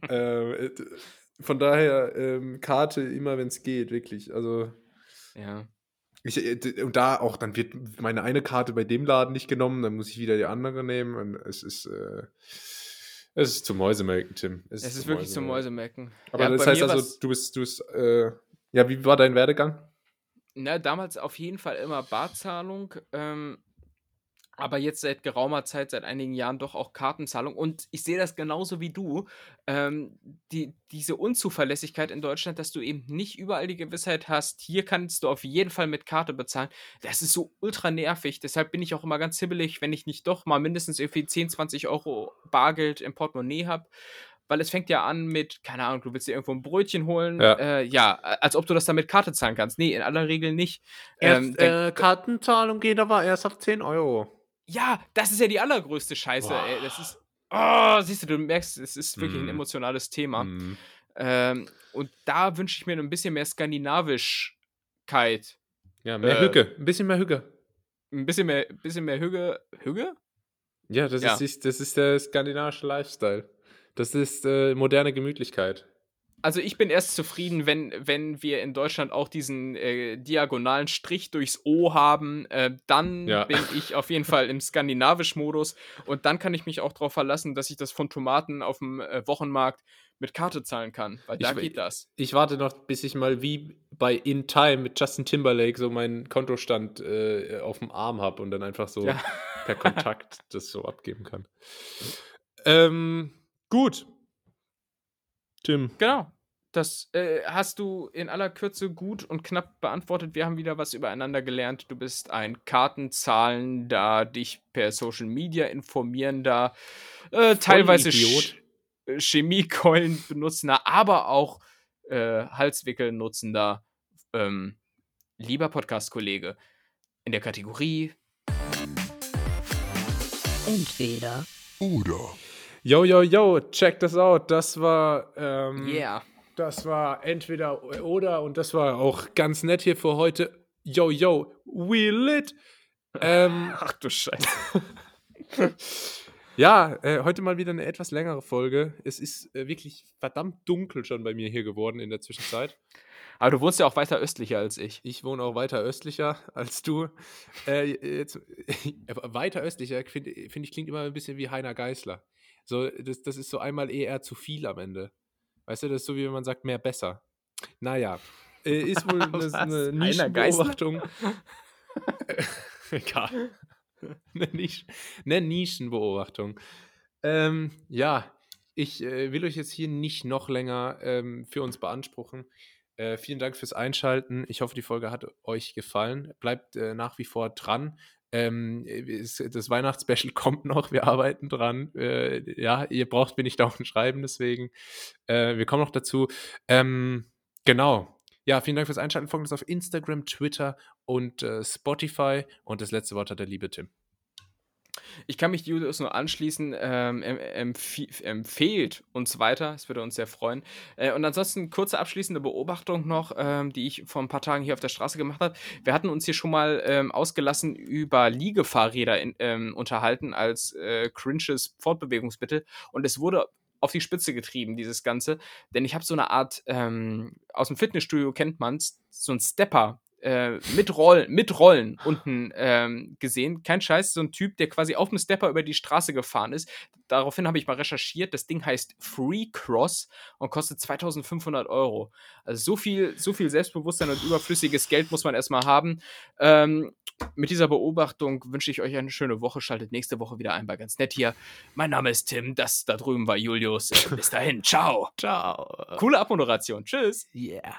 ähm, äh, von daher ähm, Karte immer, wenn es geht, wirklich. Also Ja. ich, äh, und da auch, dann wird meine eine Karte bei dem Laden nicht genommen, dann muss ich wieder die andere nehmen. Und es ist, äh, es ist zum Mäusemelken, Tim. Es ist wirklich zum Mäusemecken. Aber Ja, das heißt also, du bist, du bist, äh, ja, wie war dein Werdegang? Na, damals auf jeden Fall immer Barzahlung. Ähm, aber jetzt seit geraumer Zeit, seit einigen Jahren doch auch Kartenzahlung. Und ich sehe das genauso wie du. Ähm, die, diese Unzuverlässigkeit in Deutschland, dass du eben nicht überall die Gewissheit hast, hier kannst du auf jeden Fall mit Karte bezahlen. Das ist so ultra nervig. Deshalb bin ich auch immer ganz hibbelig, wenn ich nicht doch mal mindestens irgendwie 10, 20 Euro Bargeld im Portemonnaie habe. Weil es fängt ja an mit, keine Ahnung, du willst dir irgendwo ein Brötchen holen. Ja. Äh, ja, als ob du das dann mit Karte zahlen kannst. Nee, in aller Regel nicht. Ähm, dann- äh, Kartenzahlung geht aber erst ab 10 Euro. Ja, das ist ja die allergrößte Scheiße, Boah. ey. Das ist. Oh, siehst du, du merkst, es ist wirklich ein Mhm. emotionales Thema. Mhm. Ähm, und da wünsche ich mir ein bisschen mehr Skandinavischkeit. Ja, mehr Äh, Hücke, ein bisschen mehr Hücke. Ein bisschen mehr, bisschen mehr Hüge. Hüge? Ja, das, Ja. Ist, das ist der skandinavische Lifestyle. Das ist äh, moderne Gemütlichkeit. Also ich bin erst zufrieden, wenn, wenn wir in Deutschland auch diesen äh, diagonalen Strich durchs O haben. Äh, dann Ja. bin ich auf jeden Fall im Skandinavisch-Modus. Und dann kann ich mich auch darauf verlassen, dass ich das von Tomaten auf dem äh, Wochenmarkt mit Karte zahlen kann. Weil da Ich- geht das. Ich warte noch, bis ich mal wie bei In Time mit Justin Timberlake so meinen Kontostand äh, auf dem Arm habe und dann einfach so Ja. per Kontakt das so abgeben kann. Ähm, gut. Tim. Genau. Das äh, hast du in aller Kürze gut und knapp beantwortet. Wir haben wieder was übereinander gelernt. Du bist ein Kartenzahlender, dich per Social Media informierender, äh, teilweise Vollidiot. Ch- Chemiekeulen benutzender, aber auch äh, Halswickel nutzender, ähm, lieber Podcast-Kollege. In der Kategorie Entweder Yo, yo, yo, check das out. Das war, ähm, Yeah. Das war entweder oder und das war auch ganz nett hier für heute. Yo, yo, we lit. Ähm, Ach du Scheiße. Ja, äh, heute mal wieder eine etwas längere Folge. Es ist äh, wirklich verdammt dunkel schon bei mir hier geworden in der Zwischenzeit. Aber du wohnst ja auch weiter östlicher als ich. Ich wohne auch weiter östlicher als du. Äh, jetzt, aber weiter östlicher, finde find ich, klingt immer ein bisschen wie Heiner Geißler. So, das, das ist so einmal eher zu viel am Ende. Weißt du, das ist so, wie wenn man sagt, mehr besser. Naja, äh, ist wohl eine, eine? Nischenbeobachtung. Egal. Eine, Nisch eine Nischenbeobachtung. Ähm, ja, ich äh, will euch jetzt hier nicht noch länger ähm, für uns beanspruchen. Äh, vielen Dank fürs Einschalten. Ich hoffe, die Folge hat euch gefallen. Bleibt äh, nach wie vor dran. Ähm, das Weihnachtsspecial kommt noch. Wir arbeiten dran. Äh, ja, ihr braucht mir nicht dauernd schreiben, deswegen. Äh, wir kommen noch dazu. Ähm, genau. Ja, vielen Dank fürs Einschalten. Folgt uns auf Instagram, Twitter und äh, Spotify. Und das letzte Wort hat der liebe Tim. Ich kann mich Julius nur anschließen. Ähm, em- empf empfehlt uns weiter. Es würde uns sehr freuen. Äh, und ansonsten kurze abschließende Beobachtung noch, ähm, die ich vor ein paar Tagen hier auf der Straße gemacht habe. Wir hatten uns hier schon mal ähm, ausgelassen über Liegefahrräder in, ähm, unterhalten als äh, cringes Fortbewegungsmittel. Und es wurde auf die Spitze getrieben, dieses Ganze. Denn ich habe so eine Art, ähm, aus dem Fitnessstudio kennt man es, so ein Stepper äh, mit, Rollen, mit Rollen unten ähm, gesehen. Kein Scheiß, so ein Typ, der quasi auf dem Stepper über die Straße gefahren ist. Daraufhin habe ich mal recherchiert. Das Ding heißt Free Cross und kostet 2500 Euro. Also so viel, so viel Selbstbewusstsein und überflüssiges Geld muss man erstmal haben. Ähm, mit dieser Beobachtung wünsche ich euch eine schöne Woche. Schaltet nächste Woche wieder ein bei ganz nett hier. Mein Name ist Tim, das da drüben war Julius. Bis dahin, ciao. Ciao. Coole Abmoderation. Tschüss. Yeah.